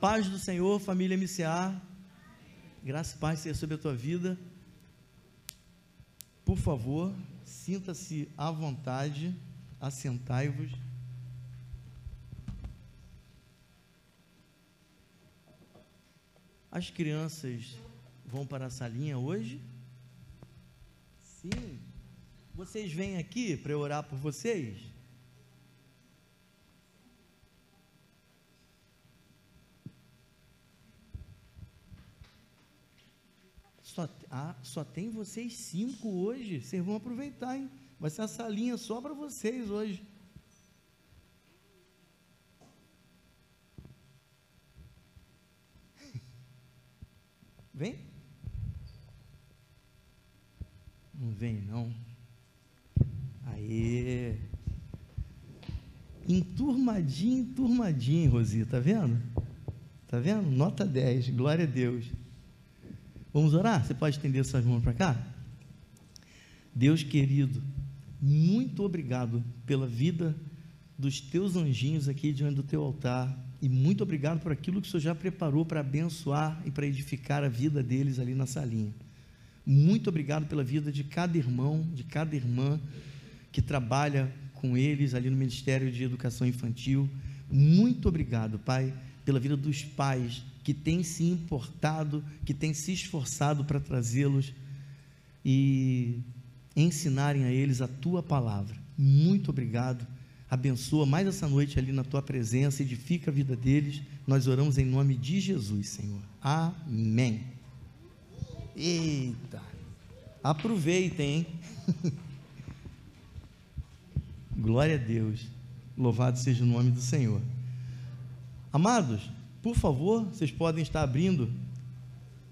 Paz do Senhor, família MCA. Graça e paz seja sobre a tua vida. Por favor, sinta-se à vontade, assentai-vos. As crianças vão para a salinha hoje? Sim. Vocês vêm aqui para eu orar por vocês? Só, ah, só tem vocês cinco hoje. Vocês vão aproveitar, hein? Vai ser a salinha só para vocês hoje. Vem? Não vem, não. Aê! Enturmadinho, enturmadinho, Rosi, tá vendo? Tá vendo? Nota 10, glória a Deus. Vamos orar? Você pode estender suas mãos para cá? Deus querido, muito obrigado pela vida dos teus anjinhos aqui diante do teu altar e muito obrigado por aquilo que o Senhor já preparou para abençoar e para edificar a vida deles ali na salinha. Muito obrigado pela vida de cada irmão, de cada irmã que trabalha com eles ali no Ministério de Educação Infantil. Muito obrigado, Pai, pela vida dos pais que têm se importado, que têm se esforçado para trazê-los e ensinarem a eles a tua palavra. Muito obrigado. Abençoa mais essa noite ali na tua presença, edifica a vida deles. Nós oramos em nome de Jesus, Senhor. Amém. Eita. Aproveitem, hein? Glória a Deus. Louvado seja o nome do Senhor. Amados, por favor, vocês podem estar abrindo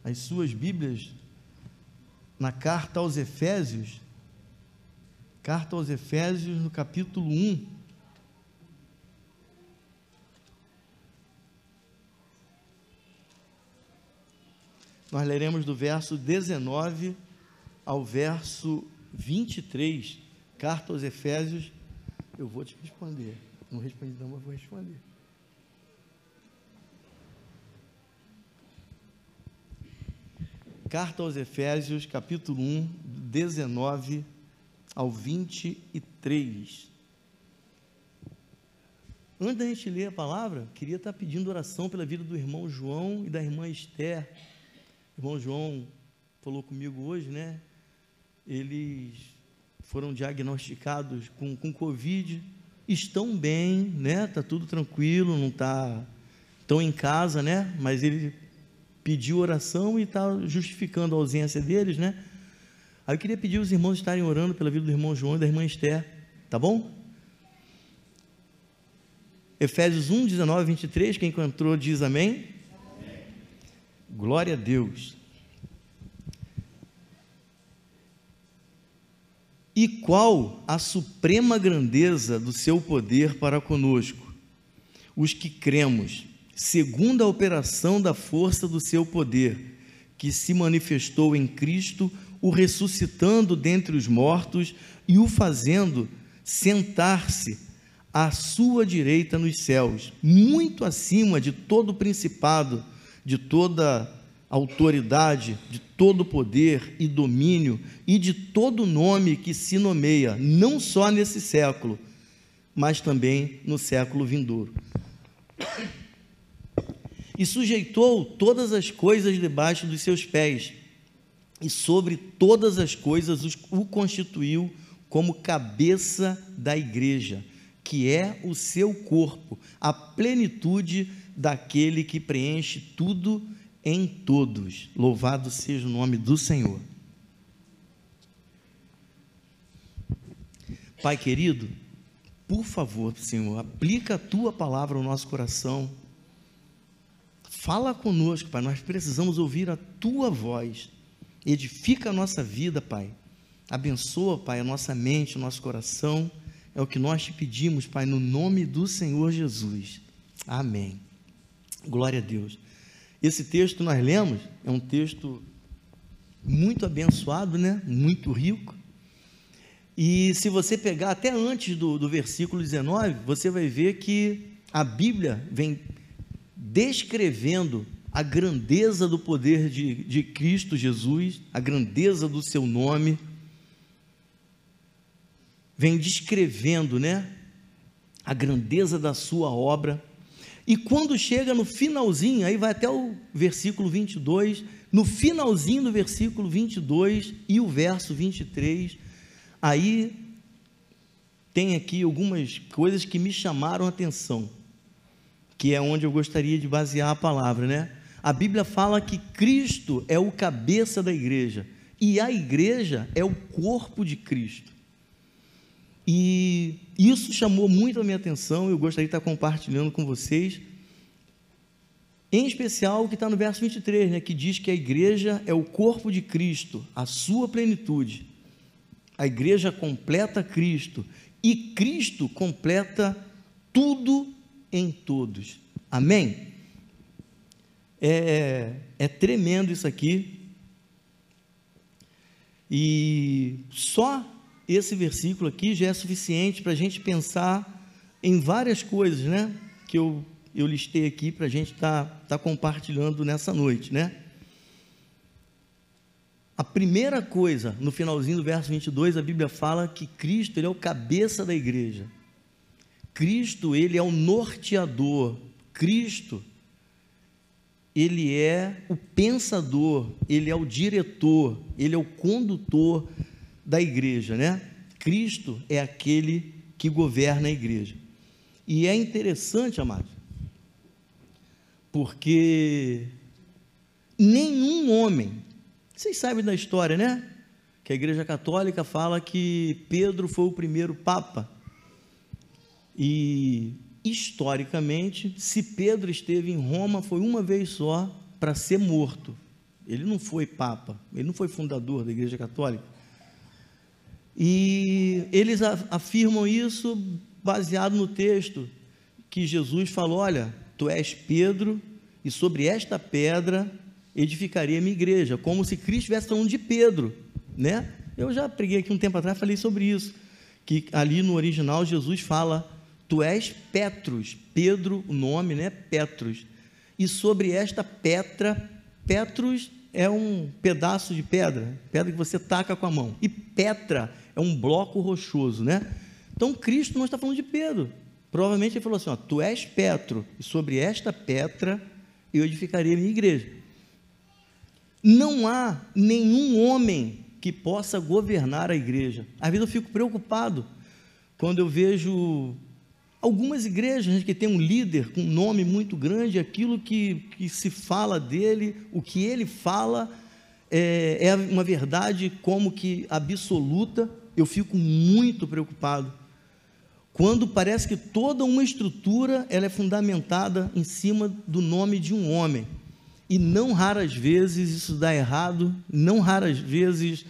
as suas Bíblias na carta aos Efésios, carta aos Efésios, no capítulo 1. Nós leremos do verso 19 ao verso 23, carta aos Efésios. Eu vou te responder. Não respondi, não, mas vou responder. Carta aos Efésios, capítulo 1, 19 ao 23. Antes da gente ler a palavra, queria estar pedindo oração pela vida do irmão João e da irmã Esther. O irmão João falou comigo hoje, né? Eles foram diagnosticados com, com Covid, estão bem, né? Tá tudo tranquilo, não tá estão em casa, né? Mas ele pediu oração e está justificando a ausência deles, né? Aí eu queria pedir os irmãos estarem orando pela vida do irmão João e da irmã Esther, tá bom? Efésios 1, 19 23, quem encontrou diz amém. amém. Glória a Deus. E qual a suprema grandeza do seu poder para conosco, os que cremos, segundo a operação da força do seu poder, que se manifestou em Cristo, o ressuscitando dentre os mortos e o fazendo sentar-se à sua direita nos céus, muito acima de todo principado, de toda autoridade, de todo poder e domínio e de todo nome que se nomeia, não só nesse século, mas também no século vindouro e sujeitou todas as coisas debaixo dos seus pés, e sobre todas as coisas o constituiu como cabeça da igreja, que é o seu corpo, a plenitude daquele que preenche tudo em todos. Louvado seja o nome do Senhor. Pai querido, por favor, Senhor, aplica a tua palavra ao nosso coração Fala conosco, Pai. Nós precisamos ouvir a tua voz. Edifica a nossa vida, Pai. Abençoa, Pai, a nossa mente, o nosso coração. É o que nós te pedimos, Pai, no nome do Senhor Jesus. Amém. Glória a Deus. Esse texto nós lemos é um texto muito abençoado, né? Muito rico. E se você pegar até antes do, do versículo 19, você vai ver que a Bíblia vem descrevendo a grandeza do poder de, de Cristo Jesus, a grandeza do seu nome, vem descrevendo, né, a grandeza da sua obra. E quando chega no finalzinho, aí vai até o versículo 22, no finalzinho do versículo 22 e o verso 23, aí tem aqui algumas coisas que me chamaram a atenção, que é onde eu gostaria de basear a palavra, né? A Bíblia fala que Cristo é o cabeça da igreja e a igreja é o corpo de Cristo. E isso chamou muito a minha atenção, eu gostaria de estar compartilhando com vocês. Em especial o que está no verso 23, né, que diz que a igreja é o corpo de Cristo, a sua plenitude. A igreja completa Cristo e Cristo completa tudo em todos. Amém? É, é tremendo isso aqui. E só esse versículo aqui já é suficiente para a gente pensar em várias coisas, né? Que eu, eu listei aqui para a gente estar tá, tá compartilhando nessa noite, né? A primeira coisa, no finalzinho do verso 22, a Bíblia fala que Cristo ele é o cabeça da igreja. Cristo, ele é o norteador. Cristo, ele é o pensador, ele é o diretor, ele é o condutor da igreja, né? Cristo é aquele que governa a igreja. E é interessante, amados, porque nenhum homem, vocês sabem da história, né? Que a Igreja Católica fala que Pedro foi o primeiro Papa. E, historicamente, se Pedro esteve em Roma, foi uma vez só para ser morto. Ele não foi Papa, ele não foi fundador da Igreja Católica. E eles afirmam isso baseado no texto que Jesus falou: Olha, tu és Pedro, e sobre esta pedra edificaria a minha igreja, como se Cristo estivesse falando de Pedro, né? Eu já preguei aqui um tempo atrás, falei sobre isso, que ali no original Jesus fala: Tu és Petrus, Pedro, o nome, né? Petrus. E sobre esta Petra, Petrus é um pedaço de pedra, pedra que você taca com a mão. E Petra é um bloco rochoso, né? Então Cristo não está falando de Pedro. Provavelmente ele falou assim: ó, Tu és Petro, e sobre esta Petra eu edificarei a minha igreja. Não há nenhum homem que possa governar a igreja. Às vezes eu fico preocupado quando eu vejo algumas igrejas que tem um líder com um nome muito grande, aquilo que, que se fala dele, o que ele fala é, é uma verdade como que absoluta, eu fico muito preocupado. Quando parece que toda uma estrutura ela é fundamentada em cima do nome de um homem. E não raras vezes isso dá errado, não raras vezes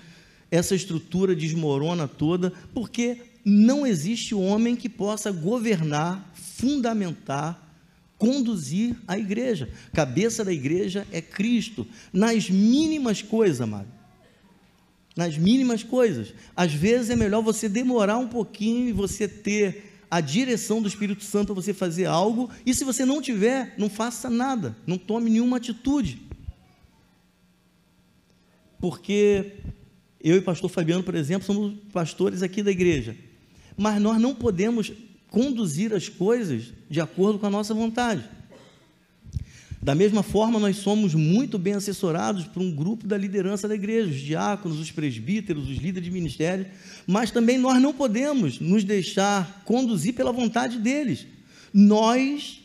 essa estrutura desmorona toda, porque não existe homem que possa governar, fundamentar, conduzir a igreja. Cabeça da igreja é Cristo, nas mínimas coisas, amado nas mínimas coisas. Às vezes é melhor você demorar um pouquinho e você ter a direção do Espírito Santo a você fazer algo, e se você não tiver, não faça nada, não tome nenhuma atitude. Porque eu e o pastor Fabiano, por exemplo, somos pastores aqui da igreja, mas nós não podemos conduzir as coisas de acordo com a nossa vontade. Da mesma forma, nós somos muito bem assessorados por um grupo da liderança da igreja, os diáconos, os presbíteros, os líderes de ministério, mas também nós não podemos nos deixar conduzir pela vontade deles. Nós,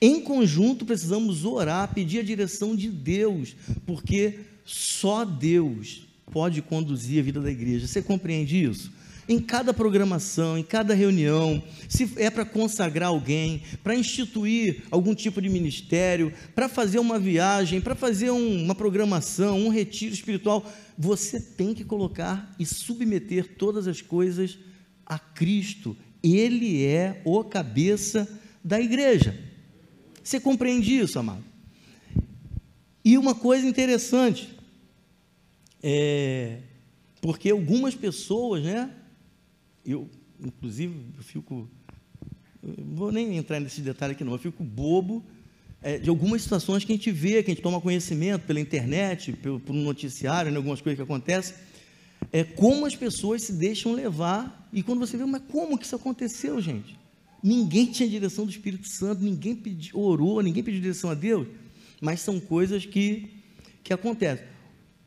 em conjunto, precisamos orar, pedir a direção de Deus, porque só Deus pode conduzir a vida da igreja. Você compreende isso? Em cada programação, em cada reunião, se é para consagrar alguém, para instituir algum tipo de ministério, para fazer uma viagem, para fazer um, uma programação, um retiro espiritual, você tem que colocar e submeter todas as coisas a Cristo. Ele é o cabeça da igreja. Você compreende isso, amado? E uma coisa interessante, é, porque algumas pessoas, né, eu, inclusive, eu fico. Vou nem entrar nesse detalhe aqui, não. Eu fico bobo é, de algumas situações que a gente vê, que a gente toma conhecimento pela internet, pelo, por um noticiário, né, algumas coisas que acontecem, é como as pessoas se deixam levar, e quando você vê, mas como que isso aconteceu, gente? Ninguém tinha direção do Espírito Santo, ninguém pedi, orou, ninguém pediu direção a Deus, mas são coisas que, que acontecem.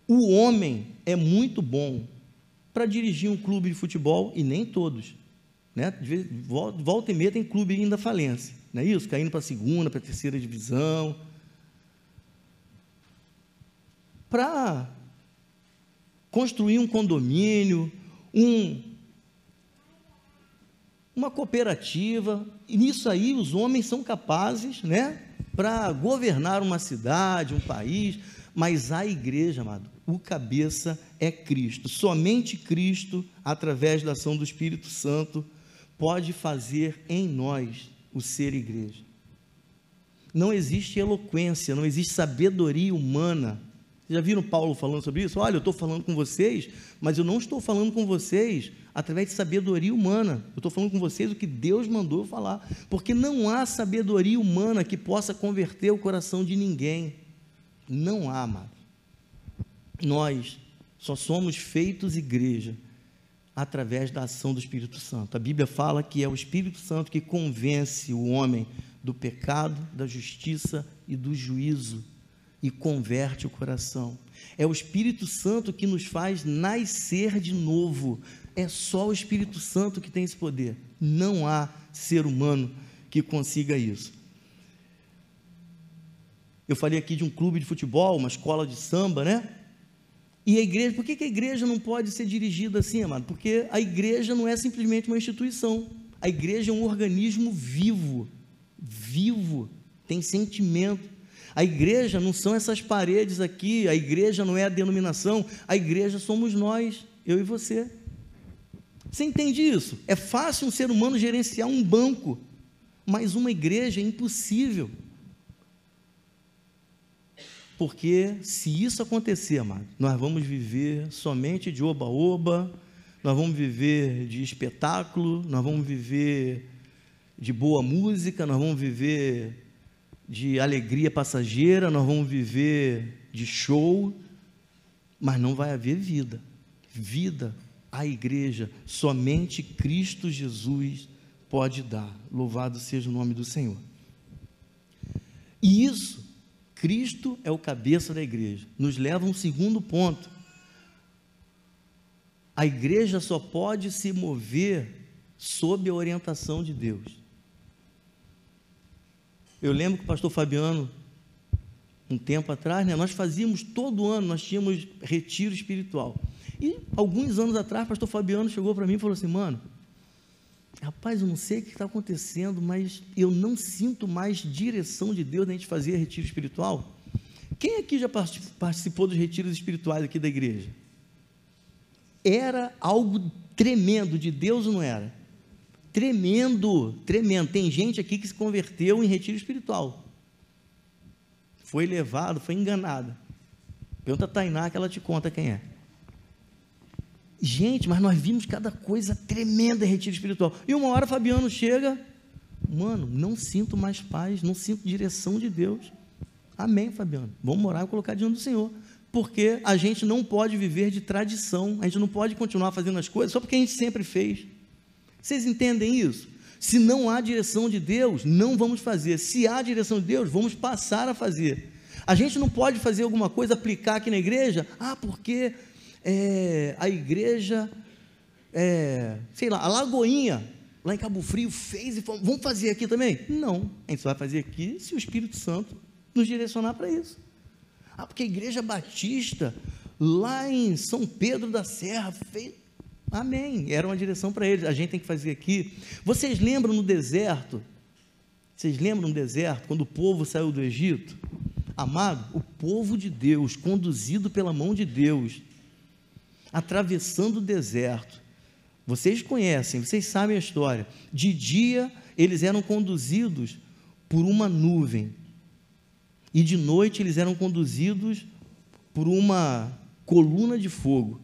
O homem é muito bom para dirigir um clube de futebol, e nem todos. Né? Volta e meia tem clube ainda falência, não é isso? Caindo para a segunda, para a terceira divisão. Para construir um condomínio, um, uma cooperativa, e nisso aí os homens são capazes, né, para governar uma cidade, um país, mas a igreja, amado, o cabeça é Cristo. Somente Cristo, através da ação do Espírito Santo, pode fazer em nós o ser igreja. Não existe eloquência, não existe sabedoria humana já viram Paulo falando sobre isso? Olha, eu estou falando com vocês, mas eu não estou falando com vocês através de sabedoria humana. Eu estou falando com vocês o que Deus mandou falar. Porque não há sabedoria humana que possa converter o coração de ninguém. Não há, amado. Nós só somos feitos igreja através da ação do Espírito Santo. A Bíblia fala que é o Espírito Santo que convence o homem do pecado, da justiça e do juízo e converte o coração. É o Espírito Santo que nos faz nascer de novo. É só o Espírito Santo que tem esse poder. Não há ser humano que consiga isso. Eu falei aqui de um clube de futebol, uma escola de samba, né? E a igreja, por que, a igreja não pode ser dirigida assim, amado? Porque a igreja não é simplesmente uma instituição. A igreja é um organismo vivo, vivo, tem sentimento, a igreja não são essas paredes aqui, a igreja não é a denominação, a igreja somos nós, eu e você. Você entende isso? É fácil um ser humano gerenciar um banco, mas uma igreja é impossível. Porque se isso acontecer, amado, nós vamos viver somente de oba-oba, nós vamos viver de espetáculo, nós vamos viver de boa música, nós vamos viver de alegria passageira, nós vamos viver de show, mas não vai haver vida. Vida, a igreja, somente Cristo Jesus pode dar. Louvado seja o nome do Senhor. E isso, Cristo é o cabeça da igreja, nos leva a um segundo ponto. A igreja só pode se mover sob a orientação de Deus. Eu lembro que o pastor Fabiano, um tempo atrás, né, nós fazíamos todo ano, nós tínhamos retiro espiritual. E alguns anos atrás, o pastor Fabiano chegou para mim e falou assim: mano, rapaz, eu não sei o que está acontecendo, mas eu não sinto mais direção de Deus na gente fazer retiro espiritual. Quem aqui já participou dos retiros espirituais aqui da igreja? Era algo tremendo de Deus ou não era? Tremendo, tremendo. Tem gente aqui que se converteu em retiro espiritual. Foi levado, foi enganado. Pergunta a Tainá que ela te conta quem é. Gente, mas nós vimos cada coisa tremenda em retiro espiritual. E uma hora Fabiano chega, mano, não sinto mais paz, não sinto direção de Deus. Amém, Fabiano. Vamos morar e colocar diante do Senhor. Porque a gente não pode viver de tradição, a gente não pode continuar fazendo as coisas só porque a gente sempre fez. Vocês entendem isso? Se não há direção de Deus, não vamos fazer. Se há direção de Deus, vamos passar a fazer. A gente não pode fazer alguma coisa, aplicar aqui na igreja, ah, porque é, a igreja, é, sei lá, a Lagoinha, lá em Cabo Frio, fez e falou, vamos fazer aqui também? Não, a gente só vai fazer aqui se o Espírito Santo nos direcionar para isso. Ah, porque a igreja batista, lá em São Pedro da Serra, fez. Amém. Era uma direção para eles. A gente tem que fazer aqui. Vocês lembram no deserto? Vocês lembram no deserto, quando o povo saiu do Egito? Amado, o povo de Deus, conduzido pela mão de Deus, atravessando o deserto. Vocês conhecem, vocês sabem a história. De dia, eles eram conduzidos por uma nuvem. E de noite, eles eram conduzidos por uma coluna de fogo.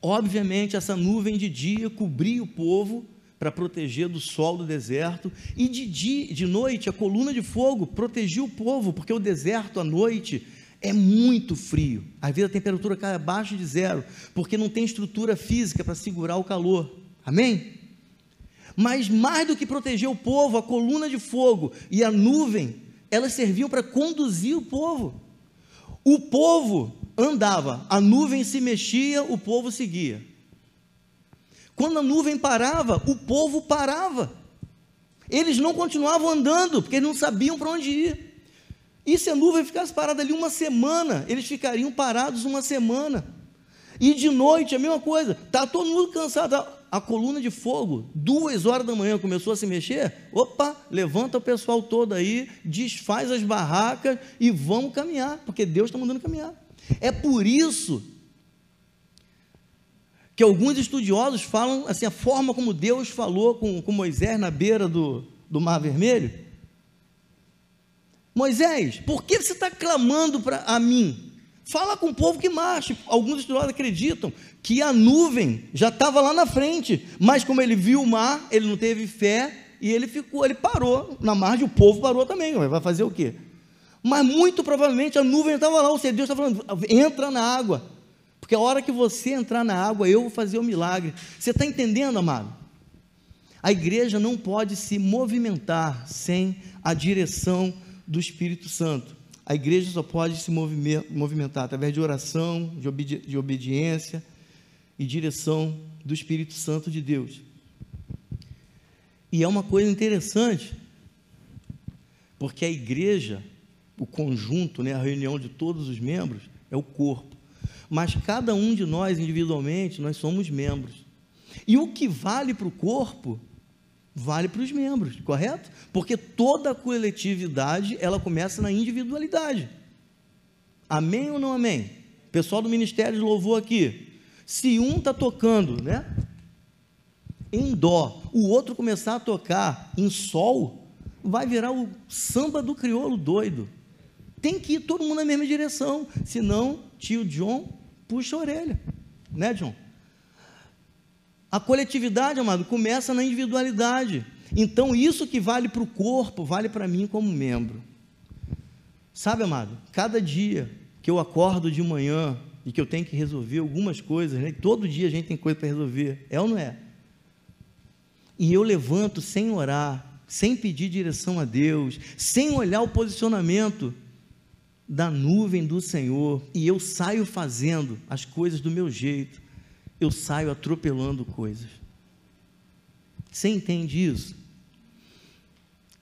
Obviamente, essa nuvem de dia cobria o povo, para proteger do sol do deserto, e de, dia, de noite a coluna de fogo protegia o povo, porque o deserto à noite é muito frio. Às vezes a temperatura cai abaixo de zero, porque não tem estrutura física para segurar o calor. Amém? Mas mais do que proteger o povo, a coluna de fogo e a nuvem, elas serviam para conduzir o povo. O povo andava, a nuvem se mexia, o povo seguia. Quando a nuvem parava, o povo parava. Eles não continuavam andando, porque eles não sabiam para onde ir. E se a nuvem ficasse parada ali uma semana, eles ficariam parados uma semana. E de noite, a mesma coisa, está todo mundo cansado. A coluna de fogo, duas horas da manhã, começou a se mexer. Opa, levanta o pessoal todo aí, desfaz as barracas e vamos caminhar, porque Deus está mandando caminhar. É por isso que alguns estudiosos falam assim, a forma como Deus falou com, com Moisés na beira do, do Mar Vermelho. Moisés, por que você está clamando para a mim? Fala com o povo que marche. Alguns estudiosos acreditam que a nuvem já estava lá na frente, mas como ele viu o mar, ele não teve fé e ele ficou, ele parou na margem, o povo parou também. Vai fazer o quê? Mas muito provavelmente a nuvem estava lá, ou seja, Deus está falando: entra na água, porque a hora que você entrar na água, eu vou fazer o milagre. Você está entendendo, amado? A igreja não pode se movimentar sem a direção do Espírito Santo. A igreja só pode se movimentar através de oração, de, obedi de obediência e direção do Espírito Santo de Deus. E é uma coisa interessante, porque a igreja o conjunto, né, a reunião de todos os membros, é o corpo. Mas cada um de nós, individualmente, nós somos membros. E o que vale para o corpo, vale para os membros, correto? Porque toda coletividade, ela começa na individualidade. Amém ou não amém? Pessoal do Ministério de Louvor aqui. Se um está tocando, né? Em dó, o outro começar a tocar em sol, vai virar o samba do crioulo doido. Tem que ir todo mundo na mesma direção, senão tio John puxa a orelha, né, John? A coletividade, amado, começa na individualidade. Então, isso que vale para o corpo, vale para mim como membro. Sabe, amado, cada dia que eu acordo de manhã e que eu tenho que resolver algumas coisas, né? todo dia a gente tem coisa para resolver, é ou não é? E eu levanto sem orar, sem pedir direção a Deus, sem olhar o posicionamento da nuvem do Senhor e eu saio fazendo as coisas do meu jeito, eu saio atropelando coisas. Você entende isso?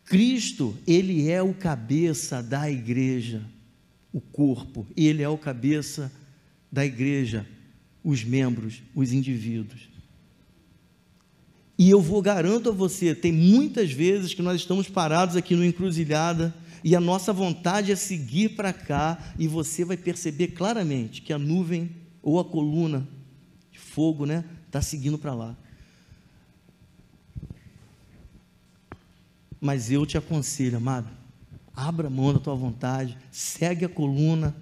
Cristo, ele é o cabeça da igreja, o corpo, ele é o cabeça da igreja, os membros, os indivíduos. E eu vou garanto a você, tem muitas vezes que nós estamos parados aqui no encruzilhada e a nossa vontade é seguir para cá, e você vai perceber claramente que a nuvem ou a coluna fogo está né, tá seguindo para lá. Mas eu te aconselho, amado, abra a mão da tua vontade, segue a coluna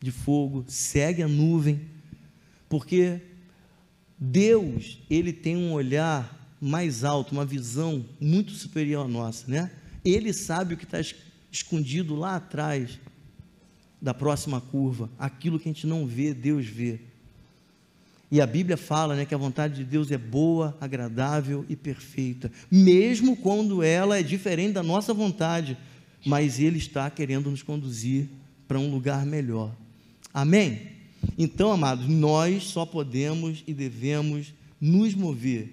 de fogo, segue a nuvem, porque Deus, ele tem um olhar mais alto, uma visão muito superior à nossa, né? Ele sabe o que está escondido lá atrás da próxima curva, aquilo que a gente não vê, Deus vê. E a Bíblia fala né, que a vontade de Deus é boa, agradável e perfeita, mesmo quando ela é diferente da nossa vontade, mas Ele está querendo nos conduzir para um lugar melhor. Amém? Então, amados, nós só podemos e devemos nos mover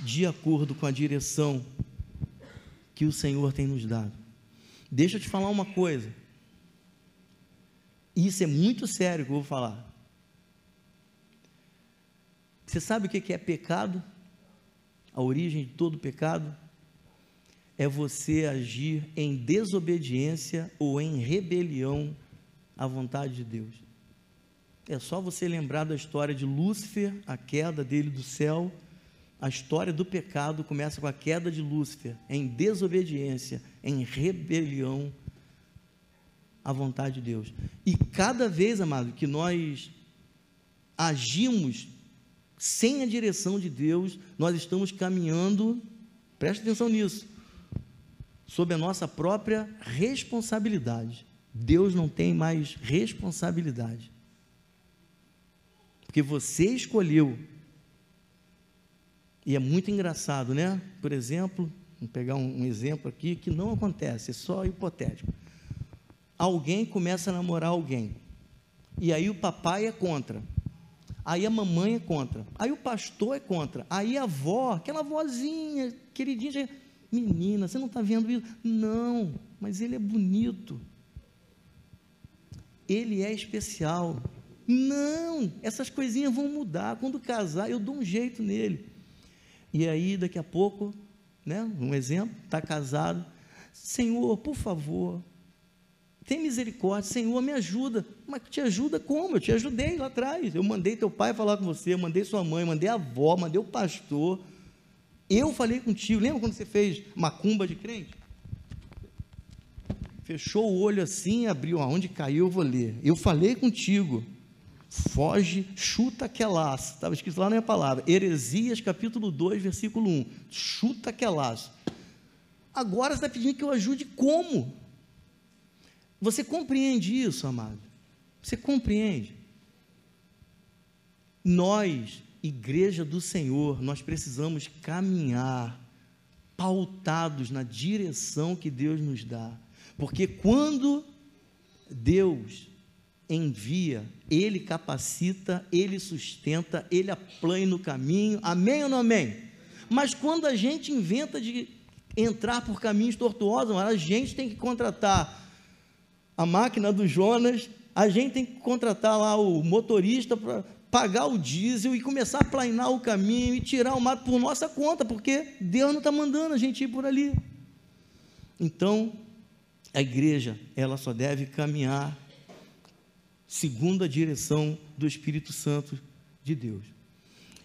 de acordo com a direção que o Senhor tem nos dado. Deixa eu te falar uma coisa. Isso é muito sério que eu vou falar. Você sabe o que é pecado? A origem de todo pecado é você agir em desobediência ou em rebelião à vontade de Deus. É só você lembrar da história de Lúcifer, a queda dele do céu, a história do pecado começa com a queda de Lúcifer, em desobediência, em rebelião à vontade de Deus. E cada vez, amado, que nós agimos Sem a direção de Deus, nós estamos caminhando, preste atenção nisso, sob a nossa própria responsabilidade. Deus não tem mais responsabilidade. Porque você escolheu. E é muito engraçado, né? Por exemplo, vou pegar um, um exemplo aqui que não acontece, é só hipotético. Alguém começa a namorar alguém. E aí o papai é contra. Aí a mamãe é contra. Aí o pastor é contra. Aí a avó, aquela vozinha, queridinha, menina, você não está vendo isso? Não, mas ele é bonito. Ele é especial. Não, essas coisinhas vão mudar. Quando casar, eu dou um jeito nele. E aí, daqui a pouco, né, um exemplo, está casado. Senhor, por favor, tem misericórdia, Senhor, me ajuda. Mas te ajuda como? Eu te ajudei lá atrás. Eu mandei teu pai falar com você, eu mandei sua mãe, mandei a avó, mandei o pastor. Eu falei contigo. Lembra quando você fez macumba de crente? Fechou o olho assim, abriu aonde caiu, eu vou ler. Eu falei contigo. Foge, chuta aquelaço. Estava escrito lá na minha palavra. Heresias, capítulo 2, versículo 1. Chuta aquelaço. Agora você está pedindo que eu ajude como? Você compreende isso, amado? Você compreende? Nós, igreja do Senhor, nós precisamos caminhar pautados na direção que Deus nos dá. Porque quando Deus envia, Ele capacita, Ele sustenta, Ele aplane no caminho. Amém ou não amém? Mas quando a gente inventa de entrar por caminhos tortuosos, a gente tem que contratar a máquina do Jonas, a gente tem que contratar lá o motorista para pagar o diesel e começar a planear o caminho e tirar o mato por nossa conta, porque Deus não está mandando a gente ir por ali. Então, a igreja, ela só deve caminhar segundo a direção do Espírito Santo de Deus.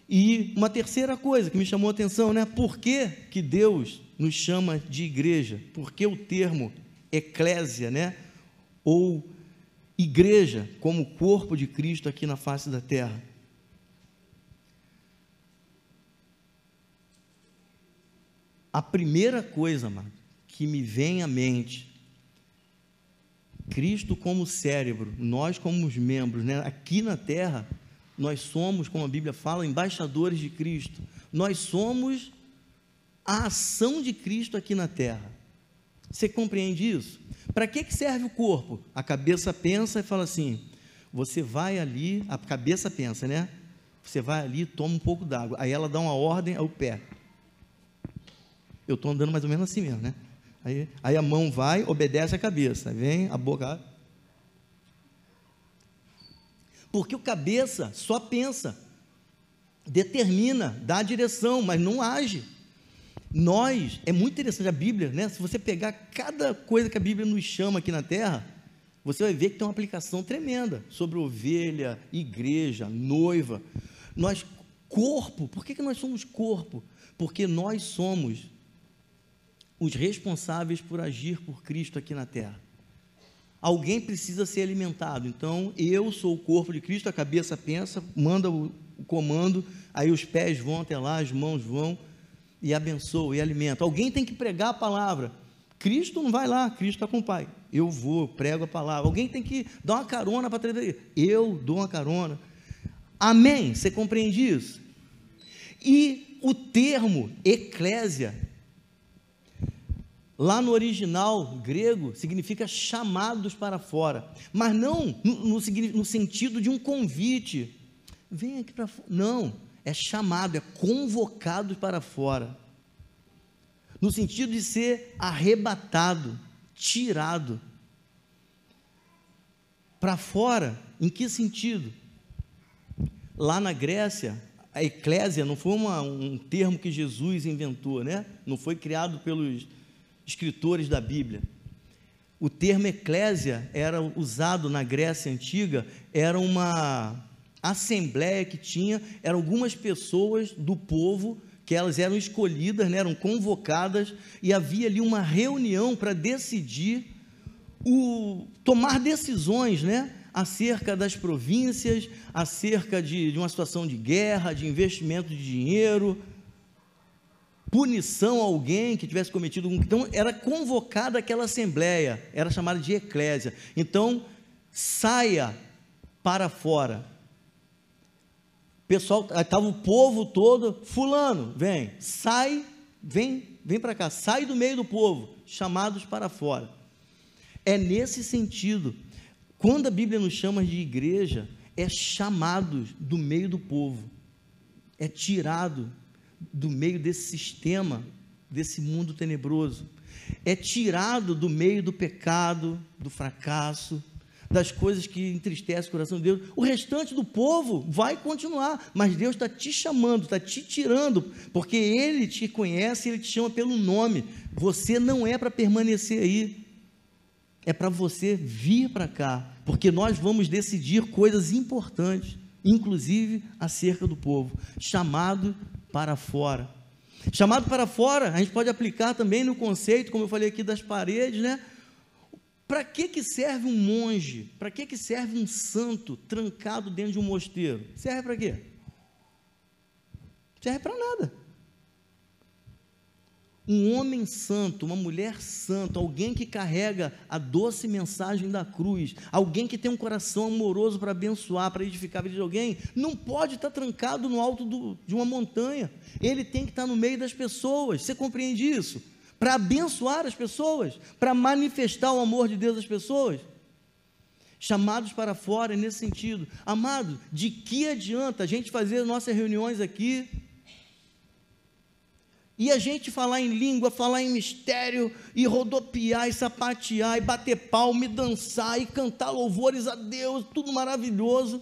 E uma terceira coisa que me chamou a atenção, né? Por que, que Deus nos chama de igreja? Por que o termo eclésia, né? ou igreja como corpo de Cristo aqui na face da terra. A primeira coisa, mano, que me vem à mente, Cristo como cérebro, nós como os membros, né? aqui na terra, nós somos, como a Bíblia fala, embaixadores de Cristo. Nós somos a ação de Cristo aqui na terra. Você compreende isso? Para que, que serve o corpo? A cabeça pensa e fala assim: você vai ali, a cabeça pensa, né? Você vai ali, toma um pouco d'água. Aí ela dá uma ordem ao pé. Eu estou andando mais ou menos assim mesmo, né? Aí, aí a mão vai, obedece a cabeça. Vem a boca. Porque o cabeça só pensa, determina, dá a direção, mas não age. Nós, é muito interessante a Bíblia, né? Se você pegar cada coisa que a Bíblia nos chama aqui na terra, você vai ver que tem uma aplicação tremenda sobre ovelha, igreja, noiva. Nós, corpo, por que, que nós somos corpo? Porque nós somos os responsáveis por agir por Cristo aqui na terra. Alguém precisa ser alimentado, então eu sou o corpo de Cristo, a cabeça pensa, manda o comando, aí os pés vão até lá, as mãos vão, e abençoa e alimenta. Alguém tem que pregar a palavra. Cristo não vai lá, Cristo está com o Pai. Eu vou, prego a palavra. Alguém tem que dar uma carona para trazer. Eu dou uma carona. Amém? Você compreende isso? E o termo eclésia, lá no original grego, significa chamados para fora, mas não no, no, no sentido de um convite. Vem aqui para fora. Não é chamado, é convocado para fora, no sentido de ser arrebatado, tirado. Para fora, em que sentido? Lá na Grécia, a eclésia não foi uma, um termo que Jesus inventou, né? Não foi criado pelos escritores da Bíblia. O termo eclésia era usado na Grécia antiga, era uma assembleia que tinha, eram algumas pessoas do povo que elas eram escolhidas, né, eram convocadas e havia ali uma reunião para decidir o tomar decisões, né, acerca das províncias, acerca de, de uma situação de guerra, de investimento de dinheiro, punição a alguém que tivesse cometido um. Então, era convocada aquela assembleia, era chamada de eclésia. Então, saia para fora. Pessoal, estava o povo todo, fulano, vem, sai, vem, vem para cá, sai do meio do povo, chamados para fora. É nesse sentido. Quando a Bíblia nos chama de igreja, é chamados do meio do povo, é tirado do meio desse sistema, desse mundo tenebroso, é tirado do meio do pecado, do fracasso, das coisas que entristecem o coração de Deus. O restante do povo vai continuar, mas Deus está te chamando, está te tirando, porque Ele te conhece, Ele te chama pelo nome. Você não é para permanecer aí, é para você vir para cá, porque nós vamos decidir coisas importantes, inclusive acerca do povo, chamado para fora. Chamado para fora, a gente pode aplicar também no conceito, como eu falei aqui das paredes, né? Para que, que serve um monge? Para que, que serve um santo trancado dentro de um mosteiro? Serve para quê? Serve para nada. Um homem santo, uma mulher santa, alguém que carrega a doce mensagem da cruz, alguém que tem um coração amoroso para abençoar, para edificar a vida de alguém, não pode estar trancado no alto do, de uma montanha. Ele tem que estar no meio das pessoas. Você compreende isso? Para abençoar as pessoas, para manifestar o amor de Deus às pessoas. Chamados para fora nesse sentido. Amado, de que adianta a gente fazer nossas reuniões aqui e a gente falar em língua, falar em mistério, e rodopiar, e sapatear, e bater palma, e dançar, e cantar louvores a Deus, tudo maravilhoso.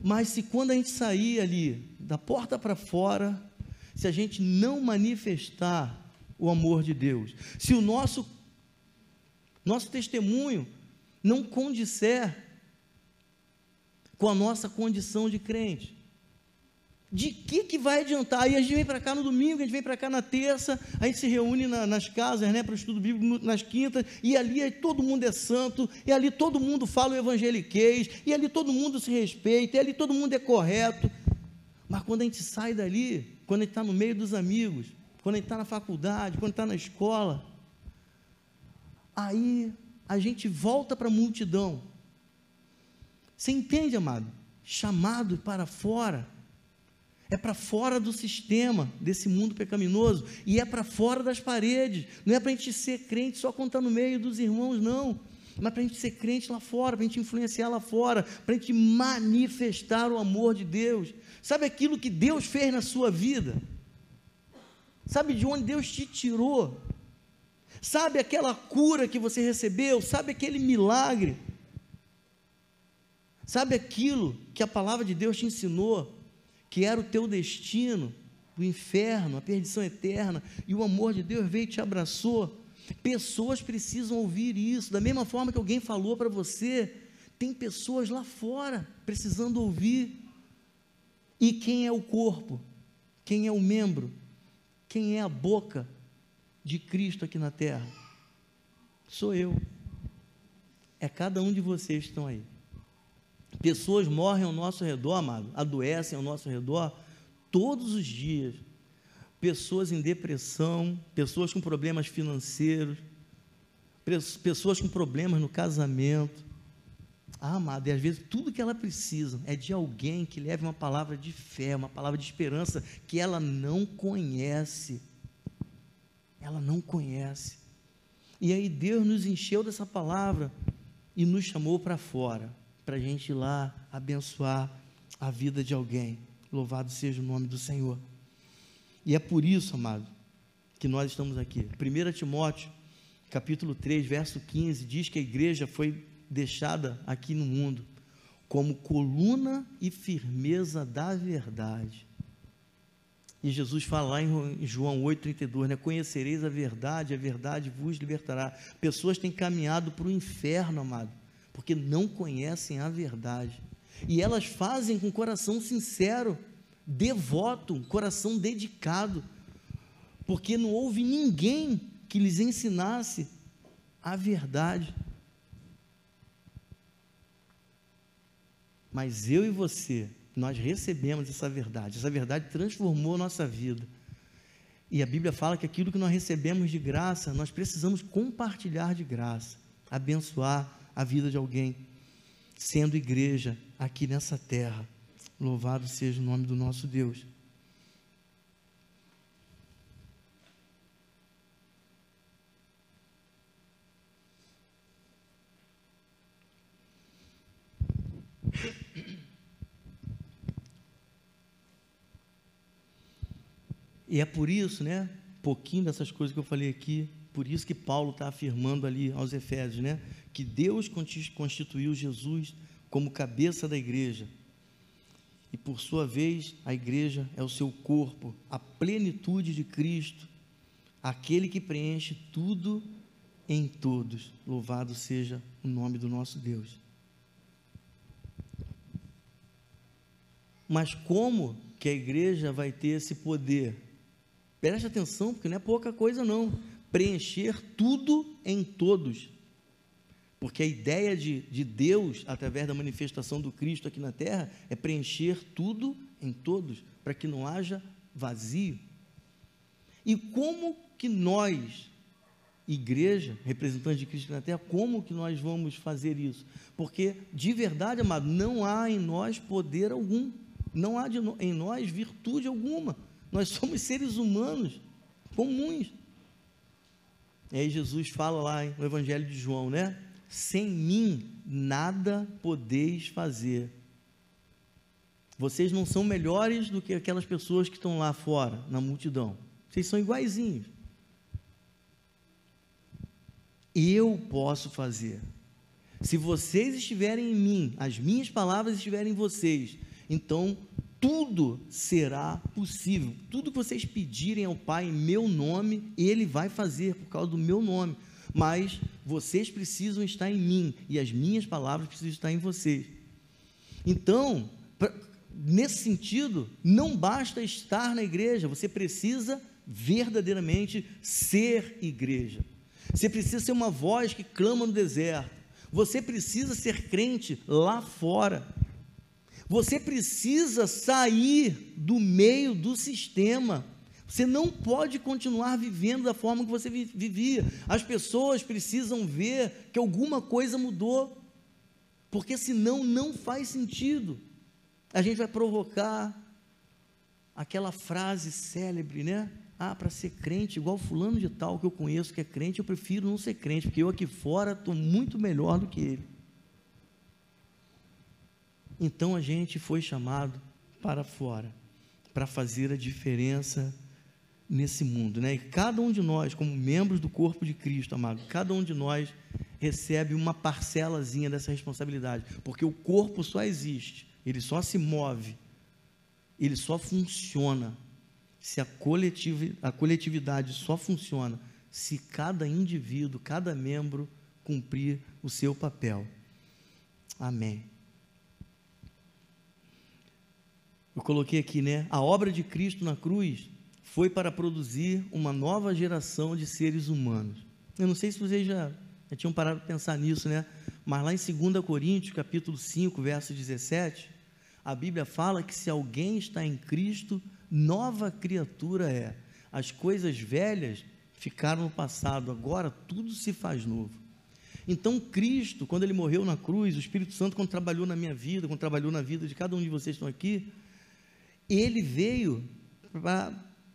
Mas se quando a gente sair ali, da porta para fora, se a gente não manifestar o amor de Deus, se o nosso nosso testemunho não condisser com a nossa condição de crente, de que, que vai adiantar? Aí a gente vem para cá no domingo, a gente vem para cá na terça, a gente se reúne na, nas casas, né, para o estudo bíblico nas quintas, e ali todo mundo é santo, e ali todo mundo fala o evangeliquez, e ali todo mundo se respeita, e ali todo mundo é correto. Mas quando a gente sai dali, quando ele está no meio dos amigos, quando ele está na faculdade, quando está na escola. Aí a gente volta para a multidão. Você entende, amado? Chamado para fora. É para fora do sistema, desse mundo pecaminoso. E é para fora das paredes. Não é para a gente ser crente só está no meio dos irmãos, não. Mas para a gente ser crente lá fora, para a gente influenciar lá fora, para a gente manifestar o amor de Deus. Sabe aquilo que Deus fez na sua vida? Sabe de onde Deus te tirou? Sabe aquela cura que você recebeu? Sabe aquele milagre? Sabe aquilo que a palavra de Deus te ensinou, que era o teu destino, o inferno, a perdição eterna, e o amor de Deus veio e te abraçou? Pessoas precisam ouvir isso, da mesma forma que alguém falou para você, tem pessoas lá fora precisando ouvir. E quem é o corpo? Quem é o membro? Quem é a boca de Cristo aqui na terra? Sou eu. É cada um de vocês que estão aí. Pessoas morrem ao nosso redor, amado, adoecem ao nosso redor todos os dias. Pessoas em depressão, pessoas com problemas financeiros, pessoas com problemas no casamento, ah, amada, e às vezes tudo que ela precisa é de alguém que leve uma palavra de fé, uma palavra de esperança que ela não conhece. Ela não conhece. E aí Deus nos encheu dessa palavra e nos chamou para fora, para a gente ir lá abençoar a vida de alguém. Louvado seja o nome do Senhor. E é por isso, amado, que nós estamos aqui. 1 Timóteo, capítulo 3, verso 15, diz que a igreja foi deixada aqui no mundo como coluna e firmeza da verdade. E Jesus fala lá em João 8,32, né? Conhecereis a verdade, a verdade vos libertará. Pessoas têm caminhado para o inferno, amado, porque não conhecem a verdade. E elas fazem com coração sincero, devoto, coração dedicado, porque não houve ninguém que lhes ensinasse a verdade. Mas eu e você, nós recebemos essa verdade. Essa verdade transformou a nossa vida. E a Bíblia fala que aquilo que nós recebemos de graça, nós precisamos compartilhar de graça, abençoar a vida de alguém, sendo igreja aqui nessa terra. Louvado seja o nome do nosso Deus. E é por isso, né? Pouquinho dessas coisas que eu falei aqui, por isso que Paulo está afirmando ali aos Efésios, né? Que Deus constituiu Jesus como cabeça da igreja. E por sua vez, a igreja é o seu corpo, a plenitude de Cristo, aquele que preenche tudo em todos. Louvado seja o nome do nosso Deus. Mas como que a igreja vai ter esse poder? Preste atenção, porque não é pouca coisa, não. Preencher tudo em todos. Porque a ideia de, de Deus, através da manifestação do Cristo aqui na terra, é preencher tudo em todos, para que não haja vazio. E como que nós, igreja, representantes de Cristo na terra, como que nós vamos fazer isso? Porque, de verdade, amado, não há em nós poder algum, não há de, em nós virtude alguma. Nós somos seres humanos comuns. E aí Jesus fala lá no Evangelho de João, né? Sem mim nada podeis fazer. Vocês não são melhores do que aquelas pessoas que estão lá fora, na multidão. Vocês são iguaizinhos. Eu posso fazer. Se vocês estiverem em mim, as minhas palavras estiverem em vocês, então tudo será possível. Tudo que vocês pedirem ao Pai em meu nome, Ele vai fazer por causa do meu nome. Mas vocês precisam estar em mim e as minhas palavras precisam estar em vocês. Então, pra, nesse sentido, não basta estar na igreja, você precisa verdadeiramente ser igreja. Você precisa ser uma voz que clama no deserto. Você precisa ser crente lá fora. Você precisa sair do meio do sistema. Você não pode continuar vivendo da forma que você vivia. As pessoas precisam ver que alguma coisa mudou, porque senão não faz sentido. A gente vai provocar aquela frase célebre, né? Ah, para ser crente, igual fulano de tal que eu conheço que é crente, eu prefiro não ser crente, porque eu aqui fora estou muito melhor do que ele. Então a gente foi chamado para fora, para fazer a diferença nesse mundo, né? E cada um de nós, como membros do corpo de Cristo, amado, cada um de nós recebe uma parcelazinha dessa responsabilidade, porque o corpo só existe, ele só se move, ele só funciona se a, coletiv a coletividade só funciona se cada indivíduo, cada membro cumprir o seu papel. Amém. Eu coloquei aqui, né? A obra de Cristo na cruz foi para produzir uma nova geração de seres humanos. Eu não sei se vocês já, já tinham parado para pensar nisso, né? Mas lá em 2 Coríntios, capítulo 5, verso 17, a Bíblia fala que se alguém está em Cristo, nova criatura é. As coisas velhas ficaram no passado, agora tudo se faz novo. Então, Cristo, quando ele morreu na cruz, o Espírito Santo, quando trabalhou na minha vida, quando trabalhou na vida de cada um de vocês que estão aqui, ele veio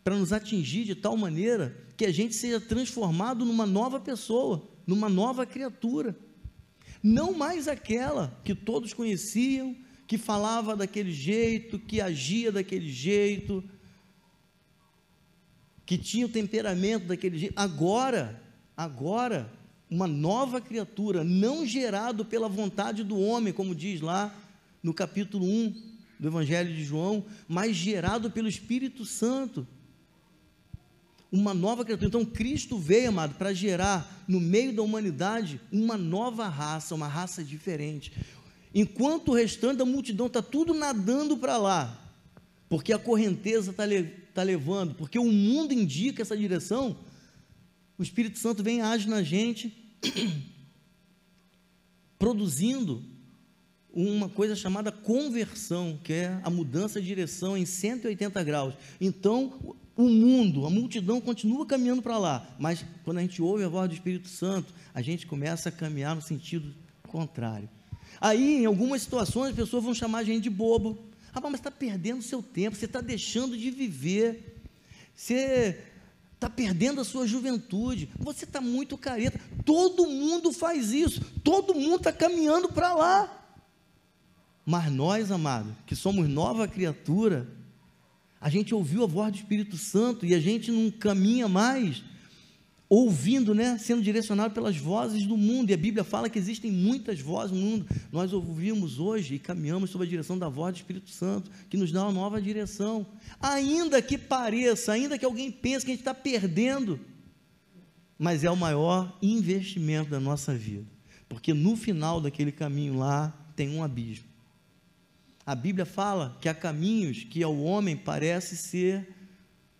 para nos atingir de tal maneira que a gente seja transformado numa nova pessoa, numa nova criatura. Não mais aquela que todos conheciam, que falava daquele jeito, que agia daquele jeito, que tinha o temperamento daquele jeito. Agora, agora, uma nova criatura, não gerado pela vontade do homem, como diz lá no capítulo 1 do Evangelho de João, mas gerado pelo Espírito Santo. Uma nova criatura. Então, Cristo veio, amado, para gerar no meio da humanidade uma nova raça, uma raça diferente. Enquanto o restante da multidão está tudo nadando para lá, porque a correnteza está tá levando, porque o mundo indica essa direção, o Espírito Santo vem e age na gente, produzindo uma coisa chamada conversão, que é a mudança de direção em 180 graus. Então, o mundo, a multidão continua caminhando para lá, mas quando a gente ouve a voz do Espírito Santo, a gente começa a caminhar no sentido contrário. Aí, em algumas situações, as pessoas vão chamar a gente de bobo. Ah, mas está perdendo seu tempo, você está deixando de viver, você está perdendo a sua juventude, você está muito careta. Todo mundo faz isso, todo mundo está caminhando para lá. Mas nós, amado, que somos nova criatura, a gente ouviu a voz do Espírito Santo e a gente não caminha mais ouvindo, né, sendo direcionado pelas vozes do mundo. E a Bíblia fala que existem muitas vozes no mundo. Nós ouvimos hoje e caminhamos sob a direção da voz do Espírito Santo, que nos dá uma nova direção. Ainda que pareça, ainda que alguém pense que a gente está perdendo, mas é o maior investimento da nossa vida, porque no final daquele caminho lá tem um abismo. A Bíblia fala que há caminhos que ao homem parece ser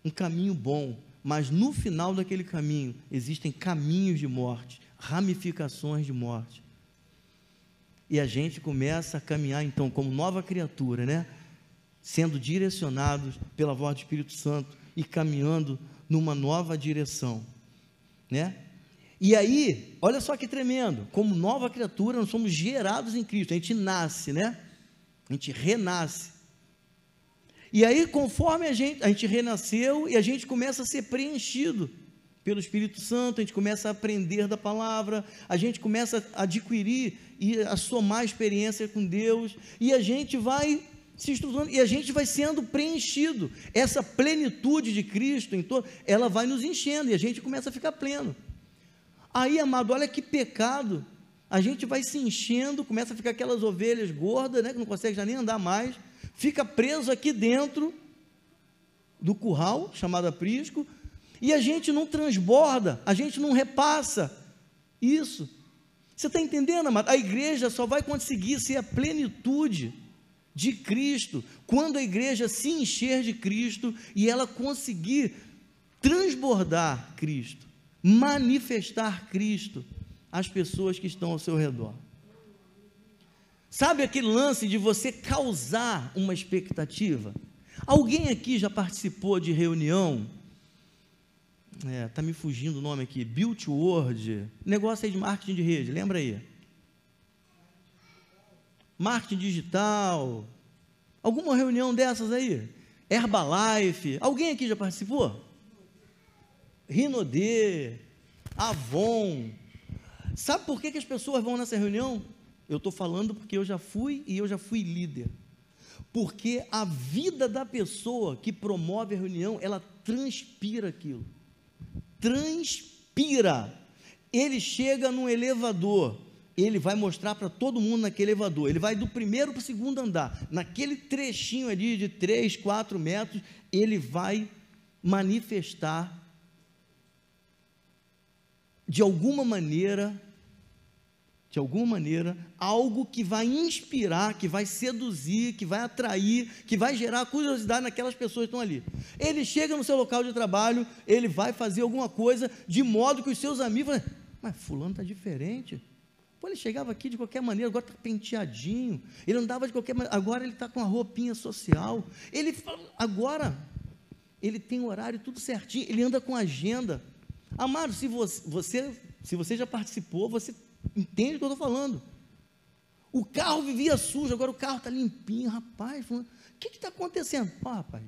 um caminho bom, mas no final daquele caminho existem caminhos de morte, ramificações de morte. E a gente começa a caminhar então como nova criatura, né? Sendo direcionados pela voz do Espírito Santo e caminhando numa nova direção, né? E aí, olha só que tremendo, como nova criatura, nós somos gerados em Cristo, a gente nasce, né? A gente renasce. E aí, conforme a gente, a gente renasceu e a gente começa a ser preenchido pelo Espírito Santo, a gente começa a aprender da palavra, a gente começa a adquirir e a somar experiência com Deus, e a gente vai se estudando e a gente vai sendo preenchido. Essa plenitude de Cristo em todo, ela vai nos enchendo e a gente começa a ficar pleno. Aí, amado, olha que pecado a gente vai se enchendo, começa a ficar aquelas ovelhas gordas, né, que não consegue já nem andar mais, fica preso aqui dentro do curral, chamado aprisco, e a gente não transborda, a gente não repassa isso. Você está entendendo, amado? A igreja só vai conseguir ser a plenitude de Cristo quando a igreja se encher de Cristo e ela conseguir transbordar Cristo, manifestar Cristo as pessoas que estão ao seu redor. Sabe aquele lance de você causar uma expectativa? Alguém aqui já participou de reunião? É, tá me fugindo o nome aqui, Built Word, negócio aí de marketing de rede, lembra aí? Marketing digital. Alguma reunião dessas aí? Herbalife. Alguém aqui já participou? Rinodê, Avon, Sabe por que, que as pessoas vão nessa reunião? Eu estou falando porque eu já fui e eu já fui líder. Porque a vida da pessoa que promove a reunião, ela transpira aquilo. Transpira. Ele chega num elevador, ele vai mostrar para todo mundo naquele elevador. Ele vai do primeiro para o segundo andar. Naquele trechinho ali de 3, 4 metros, ele vai manifestar de alguma maneira, de alguma maneira, algo que vai inspirar, que vai seduzir, que vai atrair, que vai gerar curiosidade naquelas pessoas que estão ali. Ele chega no seu local de trabalho, ele vai fazer alguma coisa de modo que os seus amigos falam, mas fulano está diferente. Pô, ele chegava aqui de qualquer maneira, agora está penteadinho. Ele andava de qualquer maneira, agora ele está com a roupinha social. Ele agora ele tem horário tudo certinho, ele anda com agenda. Amado, se você, se você já participou, você entende o que eu estou falando. O carro vivia sujo, agora o carro está limpinho, rapaz. O que está acontecendo? Ah, rapaz,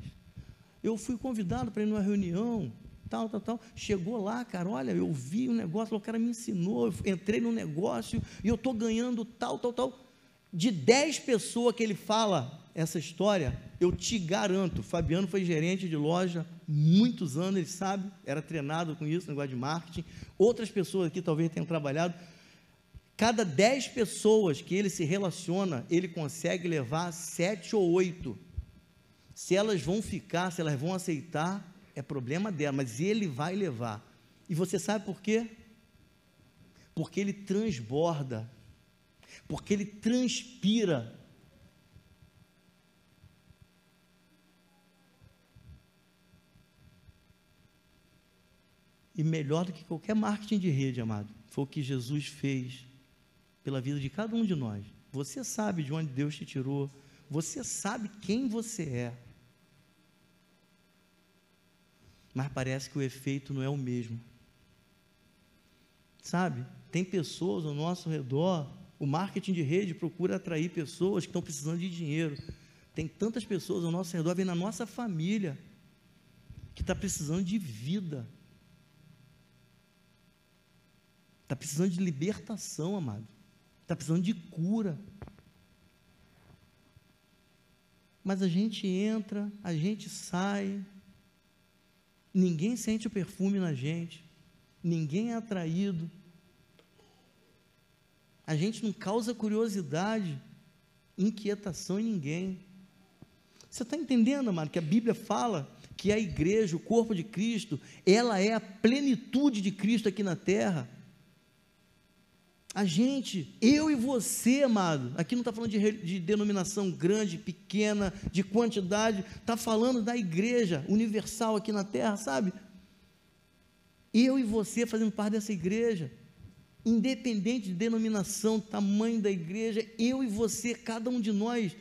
eu fui convidado para ir numa reunião, tal, tal, tal. Chegou lá, cara, olha, eu vi um negócio, o cara me ensinou, eu entrei no negócio e eu estou ganhando tal, tal, tal. De 10 pessoas que ele fala essa história, eu te garanto, Fabiano foi gerente de loja muitos anos, ele sabe, era treinado com isso, negócio de marketing. Outras pessoas aqui talvez tenham trabalhado. Cada 10 pessoas que ele se relaciona, ele consegue levar sete ou oito. Se elas vão ficar, se elas vão aceitar, é problema dela, mas ele vai levar. E você sabe por quê? Porque ele transborda, porque ele transpira E melhor do que qualquer marketing de rede, amado, foi o que Jesus fez pela vida de cada um de nós. Você sabe de onde Deus te tirou. Você sabe quem você é. Mas parece que o efeito não é o mesmo. Sabe? Tem pessoas ao nosso redor. O marketing de rede procura atrair pessoas que estão precisando de dinheiro. Tem tantas pessoas ao nosso redor, vem na nossa família, que está precisando de vida. Está precisando de libertação, amado. Está precisando de cura. Mas a gente entra, a gente sai, ninguém sente o perfume na gente, ninguém é atraído, a gente não causa curiosidade, inquietação em ninguém. Você está entendendo, amado, que a Bíblia fala que a igreja, o corpo de Cristo, ela é a plenitude de Cristo aqui na terra. A gente, eu e você, amado, aqui não está falando de, de, denominação grande, pequena, de quantidade, está falando da igreja universal aqui na terra, sabe? Eu e você fazendo parte dessa igreja, independente de denominação, tamanho da igreja, eu e você, cada um de nós,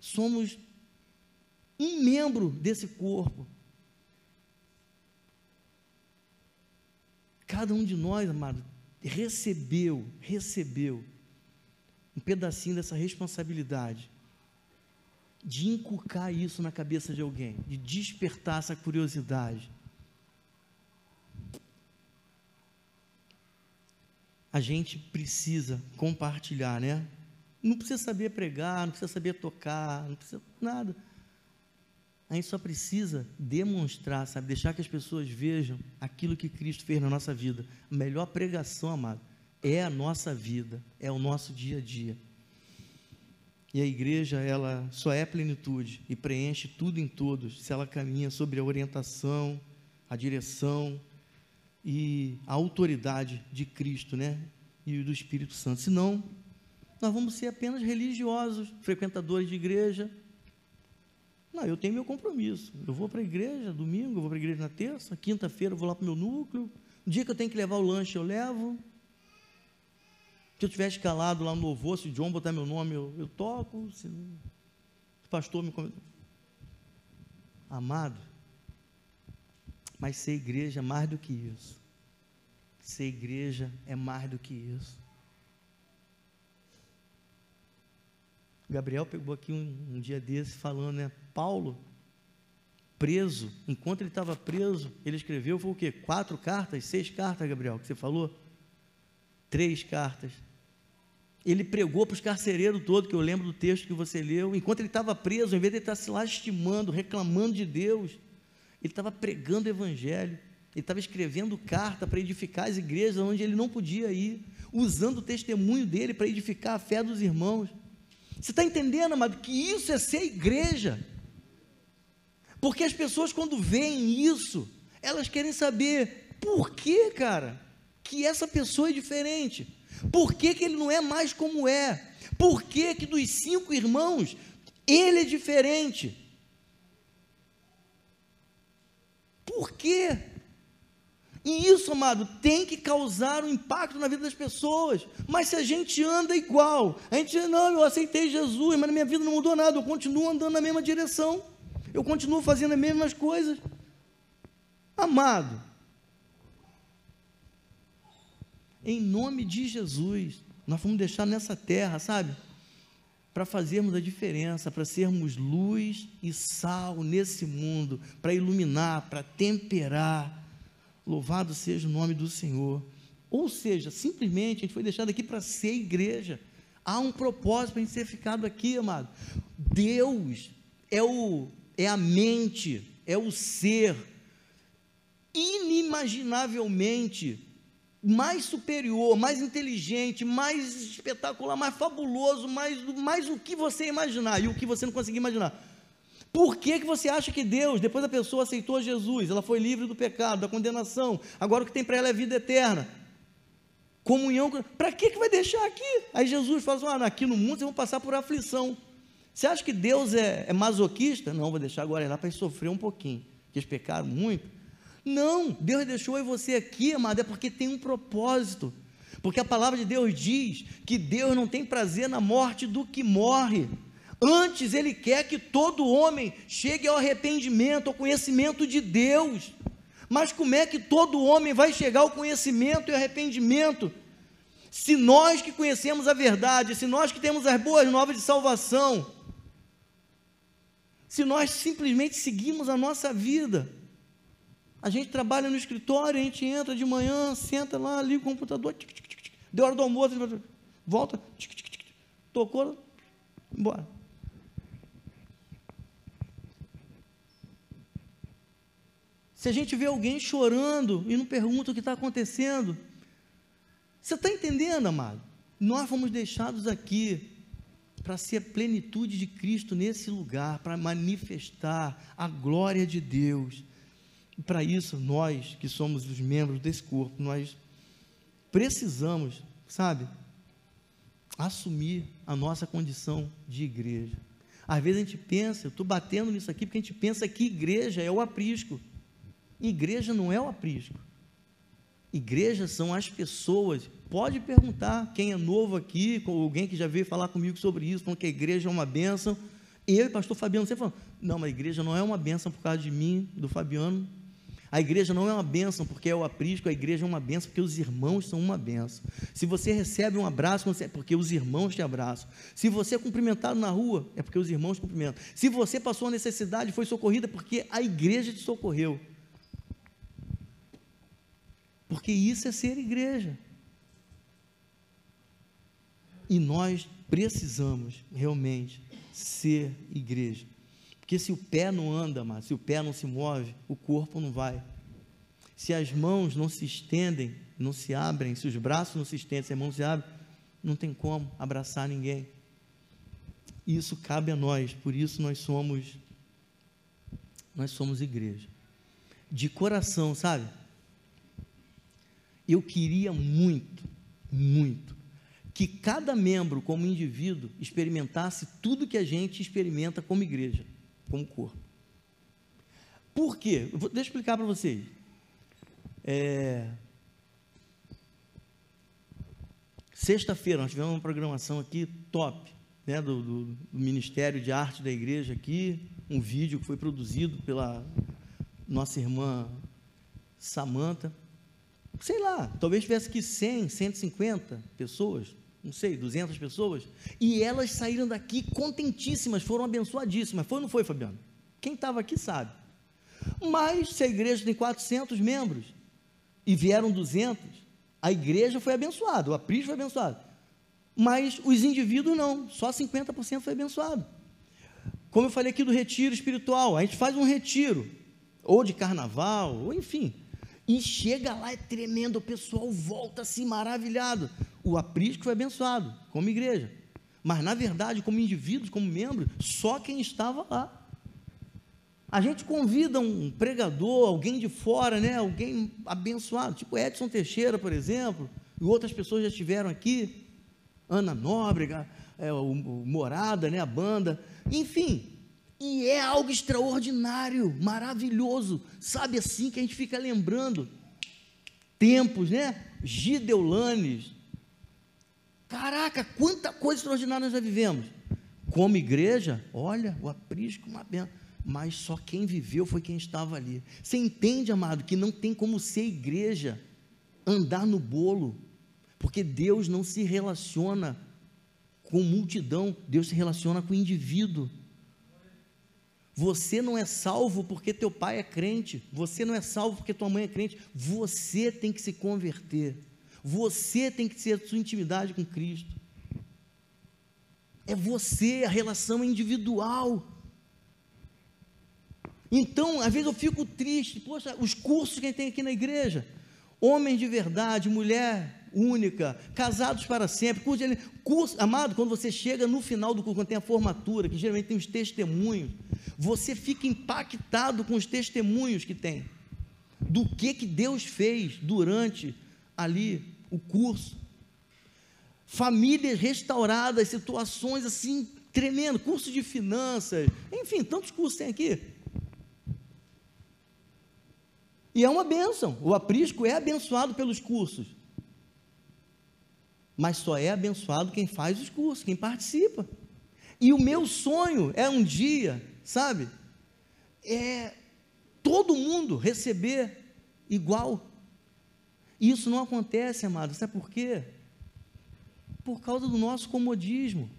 somos um membro desse corpo. Cada um de nós, amado, recebeu, recebeu um pedacinho dessa responsabilidade de inculcar isso na cabeça de alguém, de despertar essa curiosidade. A gente precisa compartilhar, né? Não precisa saber pregar, não precisa saber tocar, não precisa nada. A gente só precisa demonstrar, sabe, deixar que as pessoas vejam aquilo que Cristo fez na nossa vida. A melhor pregação, amado, é a nossa vida, é o nosso dia a dia. E a igreja, ela só é plenitude e preenche tudo em todos se ela caminha sobre a orientação, a direção e a autoridade de Cristo, né? E do Espírito Santo. Senão, nós vamos ser apenas religiosos, frequentadores de igreja. Não, eu tenho meu compromisso. Eu vou para a igreja domingo, eu vou para a igreja na terça, quinta-feira eu vou lá para o meu núcleo. O dia que eu tenho que levar o lanche, eu levo. Se eu estiver escalado lá no louvor, se o John botar meu nome, eu, eu toco. Se o pastor me convidar. Amado, mas ser igreja é mais do que isso. Ser igreja é mais do que isso. Gabriel pegou aqui um, um dia desse falando, né? Paulo, preso, enquanto ele estava preso, ele escreveu, foi o quê? Quatro cartas, seis cartas, Gabriel, que você falou? Três cartas. Ele pregou para os carcereiros todos, que eu lembro do texto que você leu, enquanto ele estava preso, em vez de ele estar se lastimando, reclamando de Deus, ele estava pregando o evangelho, ele estava escrevendo carta para edificar as igrejas onde ele não podia ir, usando o testemunho dele para edificar a fé dos irmãos. Você está entendendo, amado, que isso é ser igreja? Porque as pessoas, quando veem isso, elas querem saber por que, cara, que essa pessoa é diferente. Por que, que ele não é mais como é? Por que, que dos cinco irmãos ele é diferente? Por quê? E isso, amado, tem que causar um impacto na vida das pessoas. Mas se a gente anda igual, a gente não, eu aceitei Jesus, mas na minha vida não mudou nada, eu continuo andando na mesma direção, eu continuo fazendo as mesmas coisas. Amado, em nome de Jesus, nós vamos deixar nessa terra, sabe? Para fazermos a diferença, para sermos luz e sal nesse mundo, para iluminar, para temperar Louvado seja o nome do Senhor. Ou seja, simplesmente a gente foi deixado aqui para ser igreja. Há um propósito para a gente ser ficado aqui, amado. Deus é, o, é a mente, é o ser inimaginavelmente mais superior, mais inteligente, mais espetacular, mais fabuloso, mais, mais o que você imaginar e o que você não conseguir imaginar. Por que, que você acha que Deus, depois a pessoa aceitou Jesus, ela foi livre do pecado, da condenação, agora o que tem para ela é vida eterna? Comunhão, para que, que vai deixar aqui? Aí Jesus fala assim: ah, aqui no mundo vocês vão passar por aflição. Você acha que Deus é, é masoquista? Não, vou deixar agora lá para sofrer um pouquinho, que eles pecaram muito. Não, Deus deixou você aqui, amado, é porque tem um propósito. Porque a palavra de Deus diz que Deus não tem prazer na morte do que morre. Antes, Ele quer que todo homem chegue ao arrependimento, ao conhecimento de Deus. Mas como é que todo homem vai chegar ao conhecimento e arrependimento? Se nós que conhecemos a verdade, se nós que temos as boas novas de salvação, se nós simplesmente seguimos a nossa vida, a gente trabalha no escritório, a gente entra de manhã, senta lá, liga o computador, tic, tic, tic, deu hora do almoço, volta, tocou, embora. Se a gente vê alguém chorando e não pergunta o que está acontecendo, você está entendendo, amado? Nós fomos deixados aqui para ser a plenitude de Cristo nesse lugar, para manifestar a glória de Deus. E para isso, nós que somos os membros desse corpo, nós precisamos, sabe, assumir a nossa condição de igreja. Às vezes a gente pensa, eu estou batendo nisso aqui porque a gente pensa que igreja é o aprisco. Igreja não é o aprisco. Igreja são as pessoas. Pode perguntar quem é novo aqui, alguém que já veio falar comigo sobre isso, falando que a igreja é uma bênção. Eu e pastor Fabiano sempre falando, não, mas a igreja não é uma bênção por causa de mim, do Fabiano, a igreja não é uma bênção porque é o aprisco, a igreja é uma bênção porque os irmãos são uma bênção. Se você recebe um abraço, é porque os irmãos te abraçam. Se você é cumprimentado na rua, é porque os irmãos te cumprimentam. Se você passou a necessidade foi socorrida, porque a igreja te socorreu. Porque isso é ser igreja. E nós precisamos realmente ser igreja. Porque se o pé não anda, mas se o pé não se move, o corpo não vai. Se as mãos não se estendem, não se abrem, se os braços não se estendem, se as mãos não se abrem, não tem como abraçar ninguém. Isso cabe a nós, por isso nós somos nós somos igreja. De coração, sabe? Eu queria muito, muito que cada membro como indivíduo experimentasse tudo que a gente experimenta como igreja como corpo. Por quê? Vou, deixa eu explicar para vocês. É... Sexta-feira nós tivemos uma programação aqui top, né, do, do, do, Ministério de Arte da Igreja aqui, um vídeo que foi produzido pela nossa irmã Samanta. Sei lá, talvez tivesse aqui 100, 150 pessoas, não sei, 200 pessoas, e elas saíram daqui contentíssimas, foram abençoadíssimas. Foi ou não foi, Fabiano? Quem estava aqui sabe. Mas se a igreja tem 400 membros e vieram 200, a igreja foi abençoada, o aprisco foi abençoado. Mas os indivíduos não, só 50% foi abençoado. Como eu falei aqui do retiro espiritual, a gente faz um retiro, ou de carnaval, ou enfim, e chega lá, é tremendo, o pessoal volta assim maravilhado. O aprisco foi abençoado, como igreja. Mas, na verdade, como indivíduos, como membros, só quem estava lá. A gente convida um pregador, alguém de fora, né? alguém abençoado, tipo Edson Teixeira, por exemplo, e outras pessoas já estiveram aqui, Ana Nóbrega, é, o, o Morada, né? a banda, enfim, e é algo extraordinário, maravilhoso, sabe assim que a gente fica lembrando tempos, né? Gideulanes. Caraca, quanta coisa extraordinária nós já vivemos. Como igreja, olha, o aprisco, uma benção. Mas só quem viveu foi quem estava ali. Você entende, amado, que não tem como ser igreja andar no bolo, porque Deus não se relaciona com multidão, Deus se relaciona com indivíduo. Você não é salvo porque teu pai é crente, você não é salvo porque tua mãe é crente, você tem que se converter. Você tem que ter a sua intimidade com Cristo. É você, a relação individual. Então, às vezes eu fico triste, poxa, os cursos que a gente tem aqui na igreja, homem de verdade, mulher única, casados para sempre, curso, de, curso, amado, quando você chega no final do curso, quando tem a formatura, que geralmente tem os testemunhos, você fica impactado com os testemunhos que tem, do que, que Deus fez durante ali o curso. Famílias restauradas, situações assim tremendo, curso de finanças, enfim, tantos cursos tem aqui. E é uma bênção, o aprisco é abençoado pelos cursos. Mas só é abençoado quem faz os cursos, quem participa. E o meu sonho é um dia, sabe? É todo mundo receber igual. E isso não acontece, amado. Sabe por quê? Por causa do nosso comodismo.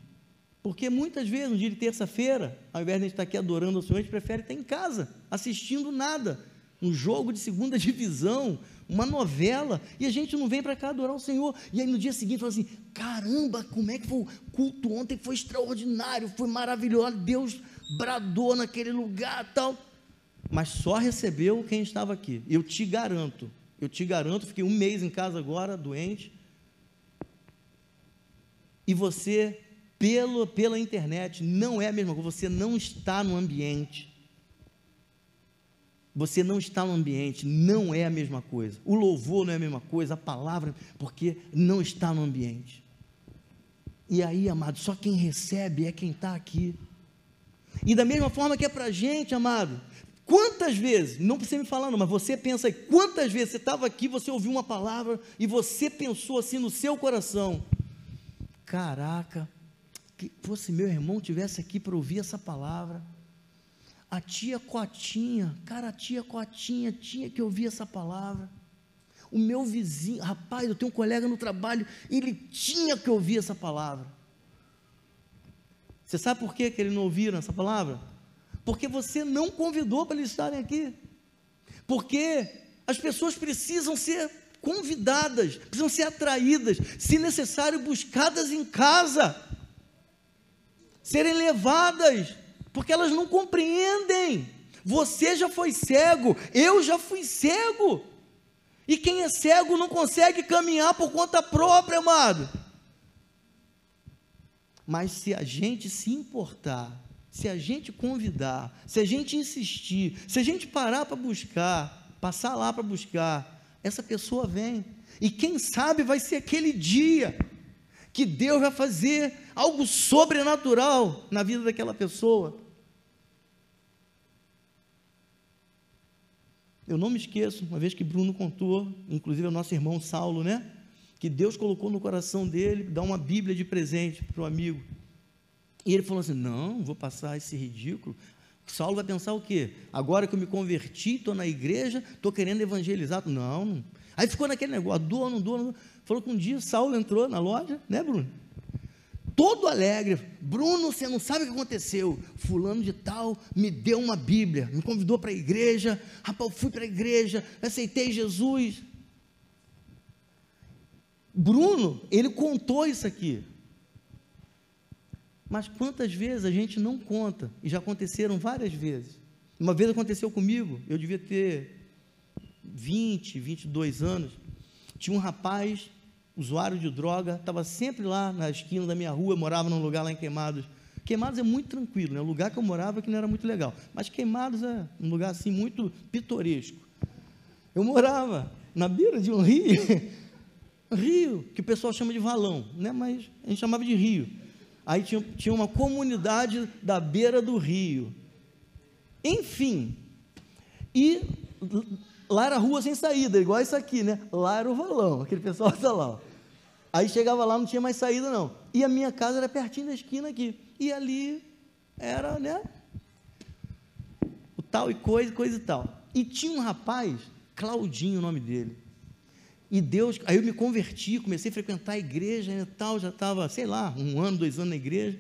Porque muitas vezes, no dia de terça-feira, ao invés de a gente estar aqui adorando o Senhor, a gente prefere estar em casa, assistindo nada. Um jogo de segunda divisão, uma novela, e a gente não vem para cá adorar o Senhor. E aí no dia seguinte fala assim: caramba, como é que foi o culto ontem? Foi extraordinário, foi maravilhoso. Deus bradou naquele lugar tal. Mas só recebeu quem estava aqui. Eu te garanto, eu te garanto, fiquei um mês em casa agora, doente. E você, pelo, pela internet, não é a mesma coisa, você não está no ambiente você não está no ambiente, não é a mesma coisa. O louvor não é a mesma coisa, a palavra, porque não está no ambiente. E aí, amado, só quem recebe é quem está aqui. E da mesma forma que é para a gente, amado, quantas vezes, não precisa me falar, não, mas você pensa aí, quantas vezes você estava aqui, você ouviu uma palavra e você pensou assim no seu coração: caraca, que fosse meu irmão tivesse aqui para ouvir essa palavra a tia Cotinha, cara, a tia Cotinha tinha que ouvir essa palavra. O meu vizinho, rapaz, eu tenho um colega no trabalho, ele tinha que ouvir essa palavra. Você sabe por que, que não ouviram essa palavra? Porque você não convidou para eles estarem aqui. Porque as pessoas precisam ser convidadas, precisam ser atraídas, se necessário, buscadas em casa, serem levadas porque elas não compreendem. Você já foi cego, eu já fui cego. E quem é cego não consegue caminhar por conta própria, amado. Mas se a gente se importar, se a gente convidar, se a gente insistir, se a gente parar para buscar, passar lá para buscar, essa pessoa vem. E quem sabe vai ser aquele dia que Deus vai fazer algo sobrenatural na vida daquela pessoa. Eu não me esqueço, uma vez que Bruno contou, inclusive o nosso irmão Saulo, né? Que Deus colocou no coração dele dar uma Bíblia de presente para o amigo. E ele falou assim: Não, vou passar esse ridículo. Saulo vai pensar o quê? Agora que eu me converti, estou na igreja, estou querendo evangelizar. Não, não. Aí ficou naquele negócio: dou, não dou, não dou. Falou que um dia Saulo entrou na loja, né, Bruno? Todo alegre. Bruno, você não sabe o que aconteceu. Fulano de tal me deu uma Bíblia, me convidou para a igreja. Rapaz, eu fui para a igreja, aceitei Jesus. Bruno, ele contou isso aqui. Mas quantas vezes a gente não conta? E já aconteceram várias vezes. Uma vez aconteceu comigo, eu devia ter 20, 22 anos. Tinha um rapaz usuário de droga, estava sempre lá na esquina da minha rua, morava num lugar lá em Queimados. Queimados é muito tranquilo, né? o lugar que eu morava que não era muito legal, mas Queimados é um lugar assim muito pitoresco. Eu morava na beira de um rio, rio, que o pessoal chama de valão, né? mas a gente chamava de rio. Aí tinha, tinha uma comunidade da beira do rio. Enfim, e lá era rua sem saída, igual isso aqui, né? Lá era o valão, aquele pessoal está lá. Ó. Aí chegava lá, não tinha mais saída, não. E a minha casa era pertinho da esquina aqui. E ali era, né? O tal e coisa, coisa e tal. E tinha um rapaz, Claudinho o nome dele. E Deus, aí eu me converti, comecei a frequentar a igreja e tal, já estava, sei lá, um ano, dois anos na igreja.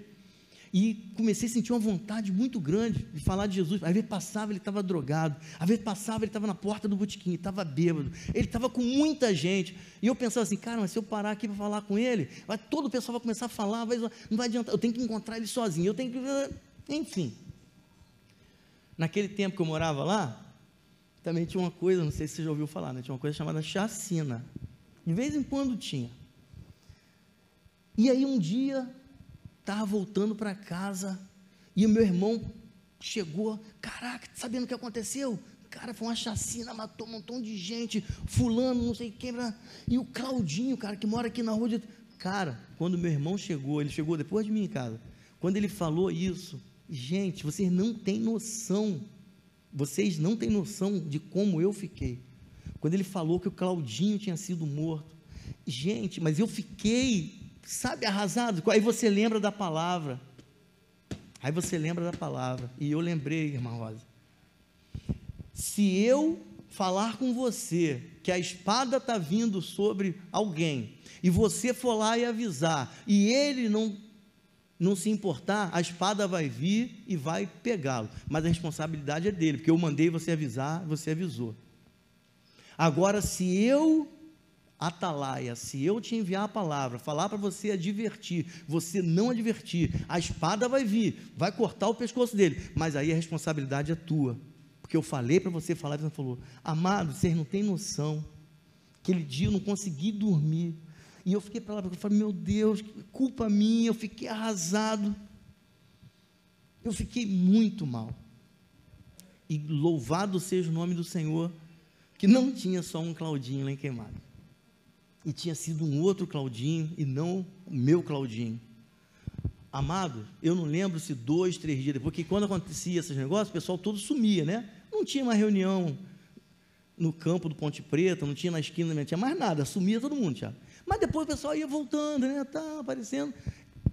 E comecei a sentir uma vontade muito grande de falar de Jesus. Às vezes passava, ele estava drogado. Às vezes passava, ele estava na porta do botequim, estava bêbado. Ele estava com muita gente. E eu pensava assim, cara, mas se eu parar aqui para falar com ele, vai, todo o pessoal vai começar a falar, vai, não vai adiantar, eu tenho que encontrar ele sozinho, eu tenho que. Enfim. Naquele tempo que eu morava lá, também tinha uma coisa, não sei se você já ouviu falar, né? tinha uma coisa chamada chacina. De vez em quando tinha. E aí um dia estava voltando para casa e o meu irmão chegou, caraca, sabendo o que aconteceu? Cara, foi uma chacina, matou um montão de gente, fulano, não sei quem, e o Claudinho, cara, que mora aqui na rua de... Cara, quando meu irmão chegou, ele chegou depois de mim em casa, quando ele falou isso, gente, vocês não têm noção, vocês não têm noção de como eu fiquei. Quando ele falou que o Claudinho tinha sido morto, Gente, mas eu fiquei, sabe, arrasado. Aí você lembra da palavra. Aí você lembra da palavra. E eu lembrei, irmã Rosa. Se eu falar com você que a espada está vindo sobre alguém, e você for lá e avisar, e ele não não se importar, a espada vai vir e vai pegá-lo. Mas a responsabilidade é dele, porque eu mandei você avisar, você avisou. Agora, se eu, atalaia, se eu te enviar a palavra, falar para você advertir, você não advertir, a espada vai vir, vai cortar o pescoço dele, mas aí a responsabilidade é tua. Porque eu falei para você falar, você falou, amado, vocês não têm noção. Aquele dia eu não consegui dormir. E eu fiquei para lá, eu falei, meu Deus, culpa minha, eu fiquei arrasado. Eu fiquei muito mal. E louvado seja o nome do Senhor, que não tinha só um Claudinho lá em Queimado. E tinha sido um outro Claudinho e não o meu Claudinho. Amado, eu não lembro se dois, três dias depois, porque quando acontecia esses negócios, o pessoal todo sumia, né? Não tinha uma reunião no campo do Ponte Preta, não tinha na esquina, não tinha mais nada, sumia todo mundo, já. Mas depois o pessoal ia voltando, né? Tá aparecendo.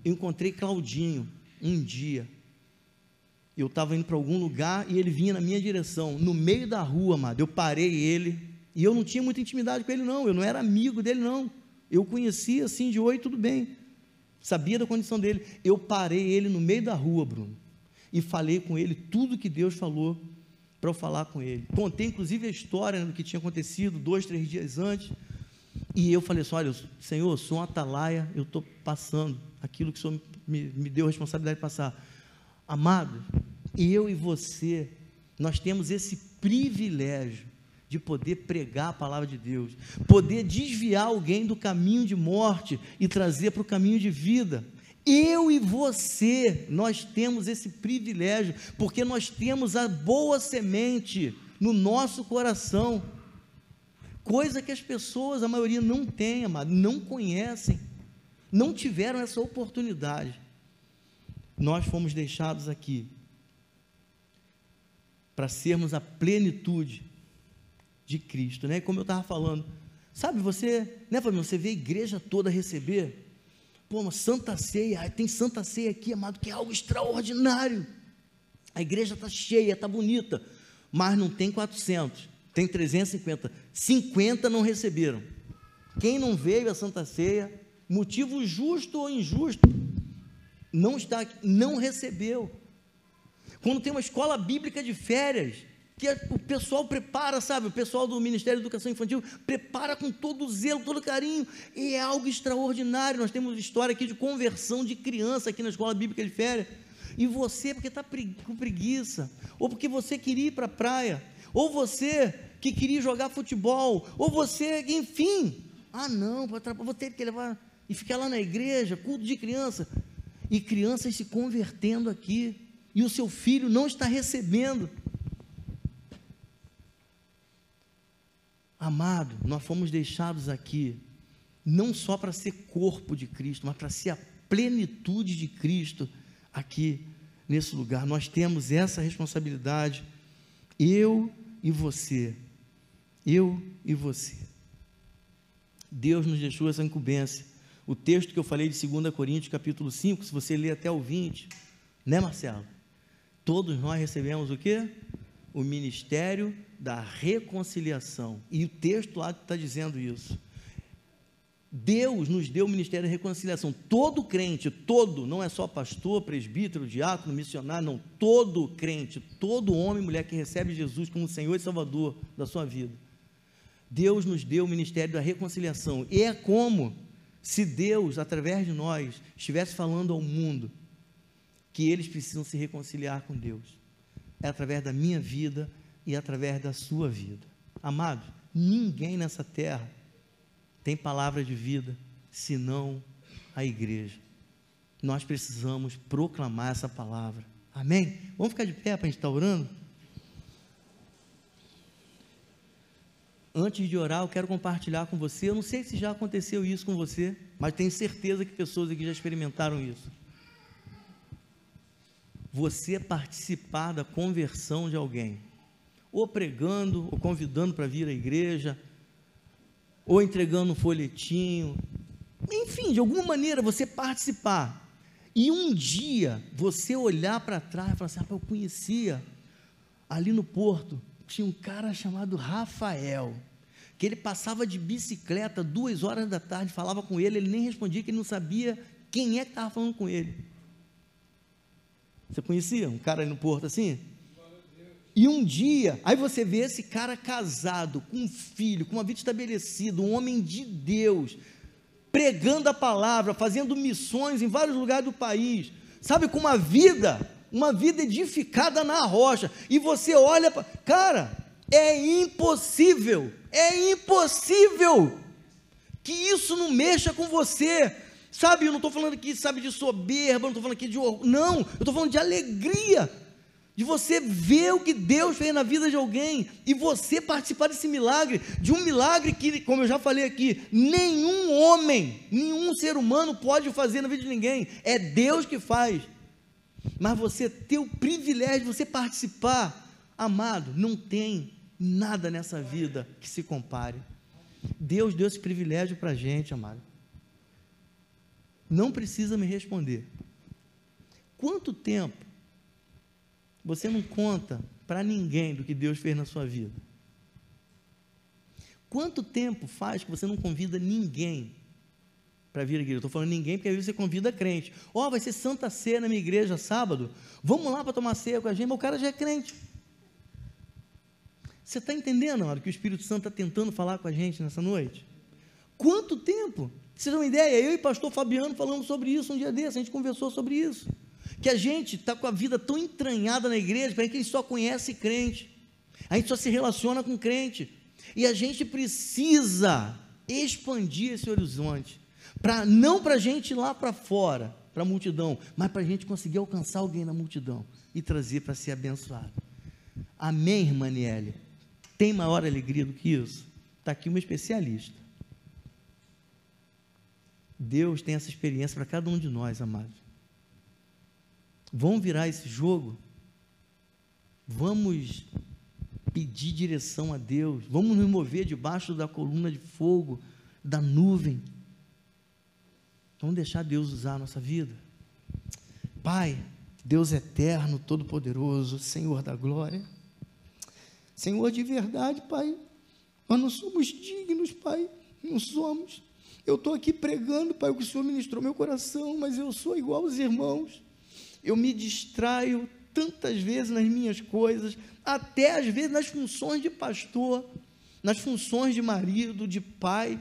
Eu encontrei Claudinho um dia. Eu estava indo para algum lugar e ele vinha na minha direção, no meio da rua, amado. Eu parei ele e eu não tinha muita intimidade com ele, não. Eu não era amigo dele, não. Eu conhecia assim de oi, tudo bem sabia da condição dele. Eu parei ele no meio da rua, Bruno, e falei com ele tudo que Deus falou para eu falar com ele. Contei inclusive a história do que tinha acontecido dois, três dias antes. E eu falei assim: olha, Senhor, sou um atalaia, eu estou passando aquilo que o Senhor me, me deu a responsabilidade de passar. Amado, eu e você, nós temos esse privilégio de poder pregar a palavra de Deus, poder desviar alguém do caminho de morte e trazer para o caminho de vida. Eu e você, nós temos esse privilégio, porque nós temos a boa semente no nosso coração, coisa que as pessoas, a maioria, não tem, amado, não conhecem, não tiveram essa oportunidade. Nós fomos deixados aqui para sermos a plenitude de Cristo, né? Como eu estava falando, sabe, você, né, Fabinho, você vê a igreja toda receber, pô, uma santa ceia, tem santa ceia aqui, amado, que é algo extraordinário. A igreja está cheia, está bonita, mas não tem 400, tem 350. 50 não receberam. Quem não veio à santa ceia, motivo justo ou injusto, não está, não recebeu. Quando tem uma escola bíblica de férias, que o pessoal prepara, sabe? O pessoal do Ministério da Educação Infantil prepara com todo zelo, todo carinho, e é algo extraordinário. Nós temos história aqui de conversão de criança aqui na escola bíblica de férias. E você, porque está com preguiça, ou porque você queria ir para a praia, ou você que queria jogar futebol, ou você, enfim. Ah, não, vou ter que levar e ficar lá na igreja, culto de criança. E crianças se convertendo aqui, e o seu filho não está recebendo. Amado, nós fomos deixados aqui não só para ser corpo de Cristo, mas para ser a plenitude de Cristo aqui nesse lugar. Nós temos essa responsabilidade, eu e você. Eu e você. Deus nos deixou essa incumbência. O texto que eu falei de 2 Coríntios, capítulo 5, se você ler até o 20, né, Marcelo? Todos nós recebemos o quê? O ministério da reconciliação. E o texto lá está dizendo isso. Deus nos deu o ministério da reconciliação. Todo crente, todo, não é só pastor, presbítero, diácono, missionário, não. Todo crente, todo homem e mulher que recebe Jesus como Senhor e Salvador da sua vida. Deus nos deu o ministério da reconciliação. E é como se Deus, através de nós, estivesse falando ao mundo que eles precisam se reconciliar com Deus. É através da minha vida e através da sua vida. Amado, ninguém nessa terra tem palavra de vida senão a igreja. Nós precisamos proclamar essa palavra. Amém? Vamos ficar de pé para a gente estar orando? Antes de orar, eu quero compartilhar com você. Eu não sei se já aconteceu isso com você, mas tenho certeza que pessoas aqui já experimentaram isso. Você participar da conversão de alguém ou pregando, ou convidando para vir à igreja, ou entregando um folhetinho, enfim, de alguma maneira você participar. E um dia você olhar para trás e falar assim: ah, eu conhecia ali no porto, tinha um cara chamado Rafael, que ele passava de bicicleta duas horas da tarde, falava com ele, ele nem respondia, que ele não sabia quem é que estava falando com ele. Você conhecia um cara aí no porto assim? E um dia, aí você vê esse cara casado, com um filho, com uma vida estabelecida, um homem de Deus, pregando a palavra, fazendo missões em vários lugares do país, sabe, com uma vida, uma vida edificada na rocha, e você olha para. Cara, é impossível, é impossível que isso não mexa com você. Sabe, eu não estou falando aqui, sabe, de soberba, não estou falando aqui de orgulho, não, eu estou falando de alegria de você ver o que Deus fez na vida de alguém e você participar desse milagre, de um milagre que, como eu já falei aqui, nenhum homem, nenhum ser humano pode fazer na vida de ninguém, é Deus que faz. Mas você ter o privilégio de você participar, amado, não tem nada nessa vida que se compare. Deus deu esse privilégio para a gente, amado. Não precisa me responder. Quanto tempo você não conta para ninguém do que Deus fez na sua vida. Quanto tempo faz que você não convida ninguém para vir à igreja? Estou falando ninguém porque às vezes você convida crente. Ó, oh, vai ser Santa Ceia na minha igreja sábado. Vamos lá para tomar ceia com a gente, mas o cara já é crente. Você está entendendo, hora que o Espírito Santo está tentando falar com a gente nessa noite? Quanto tempo? Você tem uma ideia? Eu e o pastor Fabiano falamos sobre isso um dia desse, a gente conversou sobre isso que a gente está com a vida tão entranhada na igreja, para que a gente só conhece crente, a gente só se relaciona com crente, e a gente precisa expandir esse horizonte, para não para a gente ir lá para fora, para a multidão, mas para a gente conseguir alcançar alguém na multidão e trazer para ser abençoado. Amém, irmã Niele? Tem maior alegria do que isso? Está aqui uma especialista. Deus tem essa experiência para cada um de nós, amados. Vamos virar esse jogo. Vamos pedir direção a Deus. Vamos nos mover debaixo da coluna de fogo, da nuvem. Vamos deixar Deus usar a nossa vida. Pai, Deus eterno, todo-poderoso, Senhor da glória. Senhor de verdade, Pai. Nós não somos dignos, Pai. Não somos. Eu estou aqui pregando, Pai, o que o Senhor ministrou meu coração, mas eu sou igual aos irmãos eu me distraio tantas vezes nas minhas coisas, até às vezes nas funções de pastor, nas funções de marido, de pai.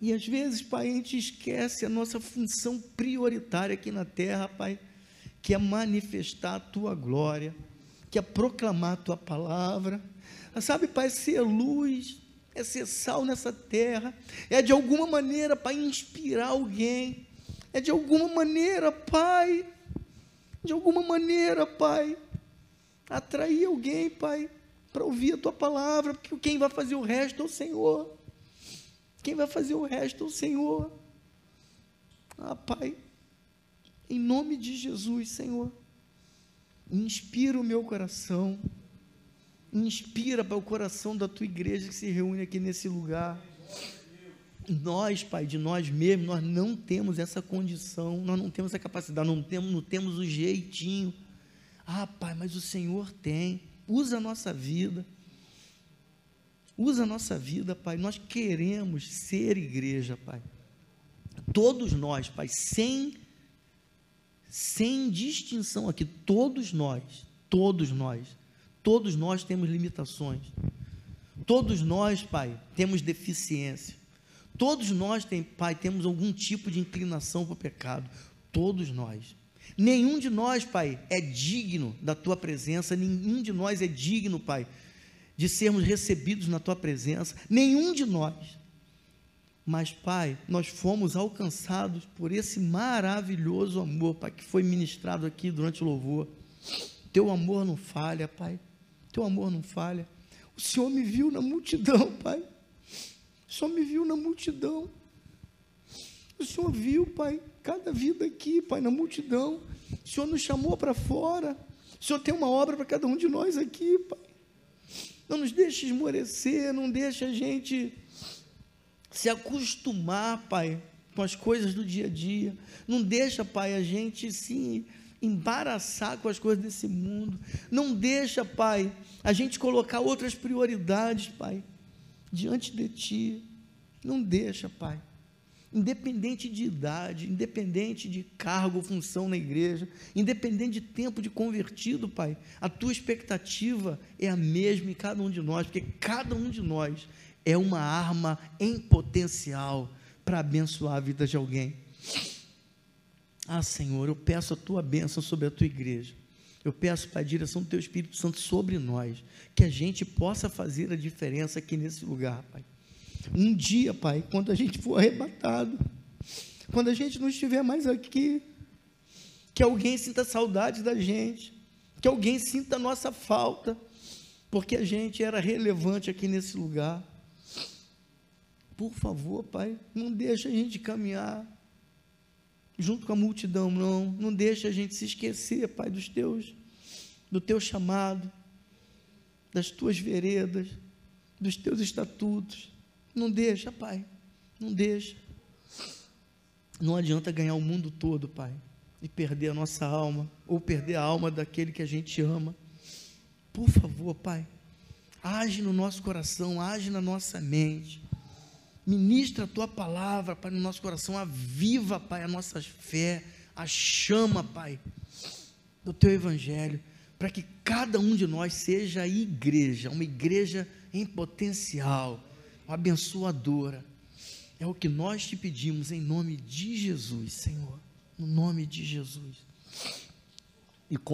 E às vezes, Pai, a gente esquece a nossa função prioritária aqui na terra, Pai, que é manifestar a tua glória, que é proclamar a tua palavra. Sabe, Pai, ser luz, é ser sal nessa terra, é de alguma maneira, Pai, inspirar alguém, é de alguma maneira, Pai, de alguma maneira, Pai, atrair alguém, Pai, para ouvir a tua palavra, porque quem vai fazer o resto é o Senhor. Quem vai fazer o resto é o Senhor. Ah, Pai, em nome de Jesus, Senhor, inspira o meu coração, inspira para o coração da tua igreja que se reúne aqui nesse lugar nós, Pai, de nós mesmos, nós não temos essa condição, nós não temos essa capacidade, não temos, não temos o jeitinho. Ah, Pai, mas o Senhor tem. Usa a nossa vida. Usa a nossa vida, Pai. Nós queremos ser igreja, Pai. Todos nós, Pai, sem sem distinção aqui, todos nós, todos nós, todos nós temos limitações. Todos nós, Pai, temos deficiência. Todos nós, tem, Pai, temos algum tipo de inclinação para o pecado. Todos nós. Nenhum de nós, Pai, é digno da tua presença. Nenhum de nós é digno, Pai, de sermos recebidos na tua presença. Nenhum de nós. Mas, Pai, nós fomos alcançados por esse maravilhoso amor, Pai, que foi ministrado aqui durante o louvor. Teu amor não falha, Pai. Teu amor não falha. O Senhor me viu na multidão, Pai só me viu na multidão. O Senhor viu, Pai, cada vida aqui, Pai, na multidão. O Senhor nos chamou para fora. O Senhor tem uma obra para cada um de nós aqui, Pai. Não nos deixe esmorecer, não deixe a gente se acostumar, Pai, com as coisas do dia a dia. Não deixa, Pai, a gente se embaraçar com as coisas desse mundo. Não deixa, Pai, a gente colocar outras prioridades, Pai, diante de Ti. Não deixa, Pai. Independente de idade, independente de cargo, função na igreja, independente de tempo de convertido, Pai, a tua expectativa é a mesma em cada um de nós, porque cada um de nós é uma arma em potencial para abençoar a vida de alguém. Ah, Senhor, eu peço a tua bênção sobre a tua igreja. Eu peço, Pai, a direção do teu Espírito Santo sobre nós, que a gente possa fazer a diferença aqui nesse lugar, Pai. Um dia, Pai, quando a gente for arrebatado, quando a gente não estiver mais aqui, que alguém sinta saudade da gente, que alguém sinta a nossa falta, porque a gente era relevante aqui nesse lugar. Por favor, Pai, não deixa a gente caminhar junto com a multidão, não. Não deixa a gente se esquecer, Pai, dos teus, do teu chamado, das tuas veredas, dos teus estatutos. Não deixa, Pai. Não deixa. Não adianta ganhar o mundo todo, Pai, e perder a nossa alma, ou perder a alma daquele que a gente ama. Por favor, Pai, age no nosso coração, age na nossa mente. Ministra a tua palavra, Pai, no nosso coração. Aviva, Pai, a nossa fé. A chama, Pai, do teu evangelho. Para que cada um de nós seja a igreja, uma igreja em potencial, abençoadora. É o que nós te pedimos em nome de Jesus, Senhor. No nome de Jesus.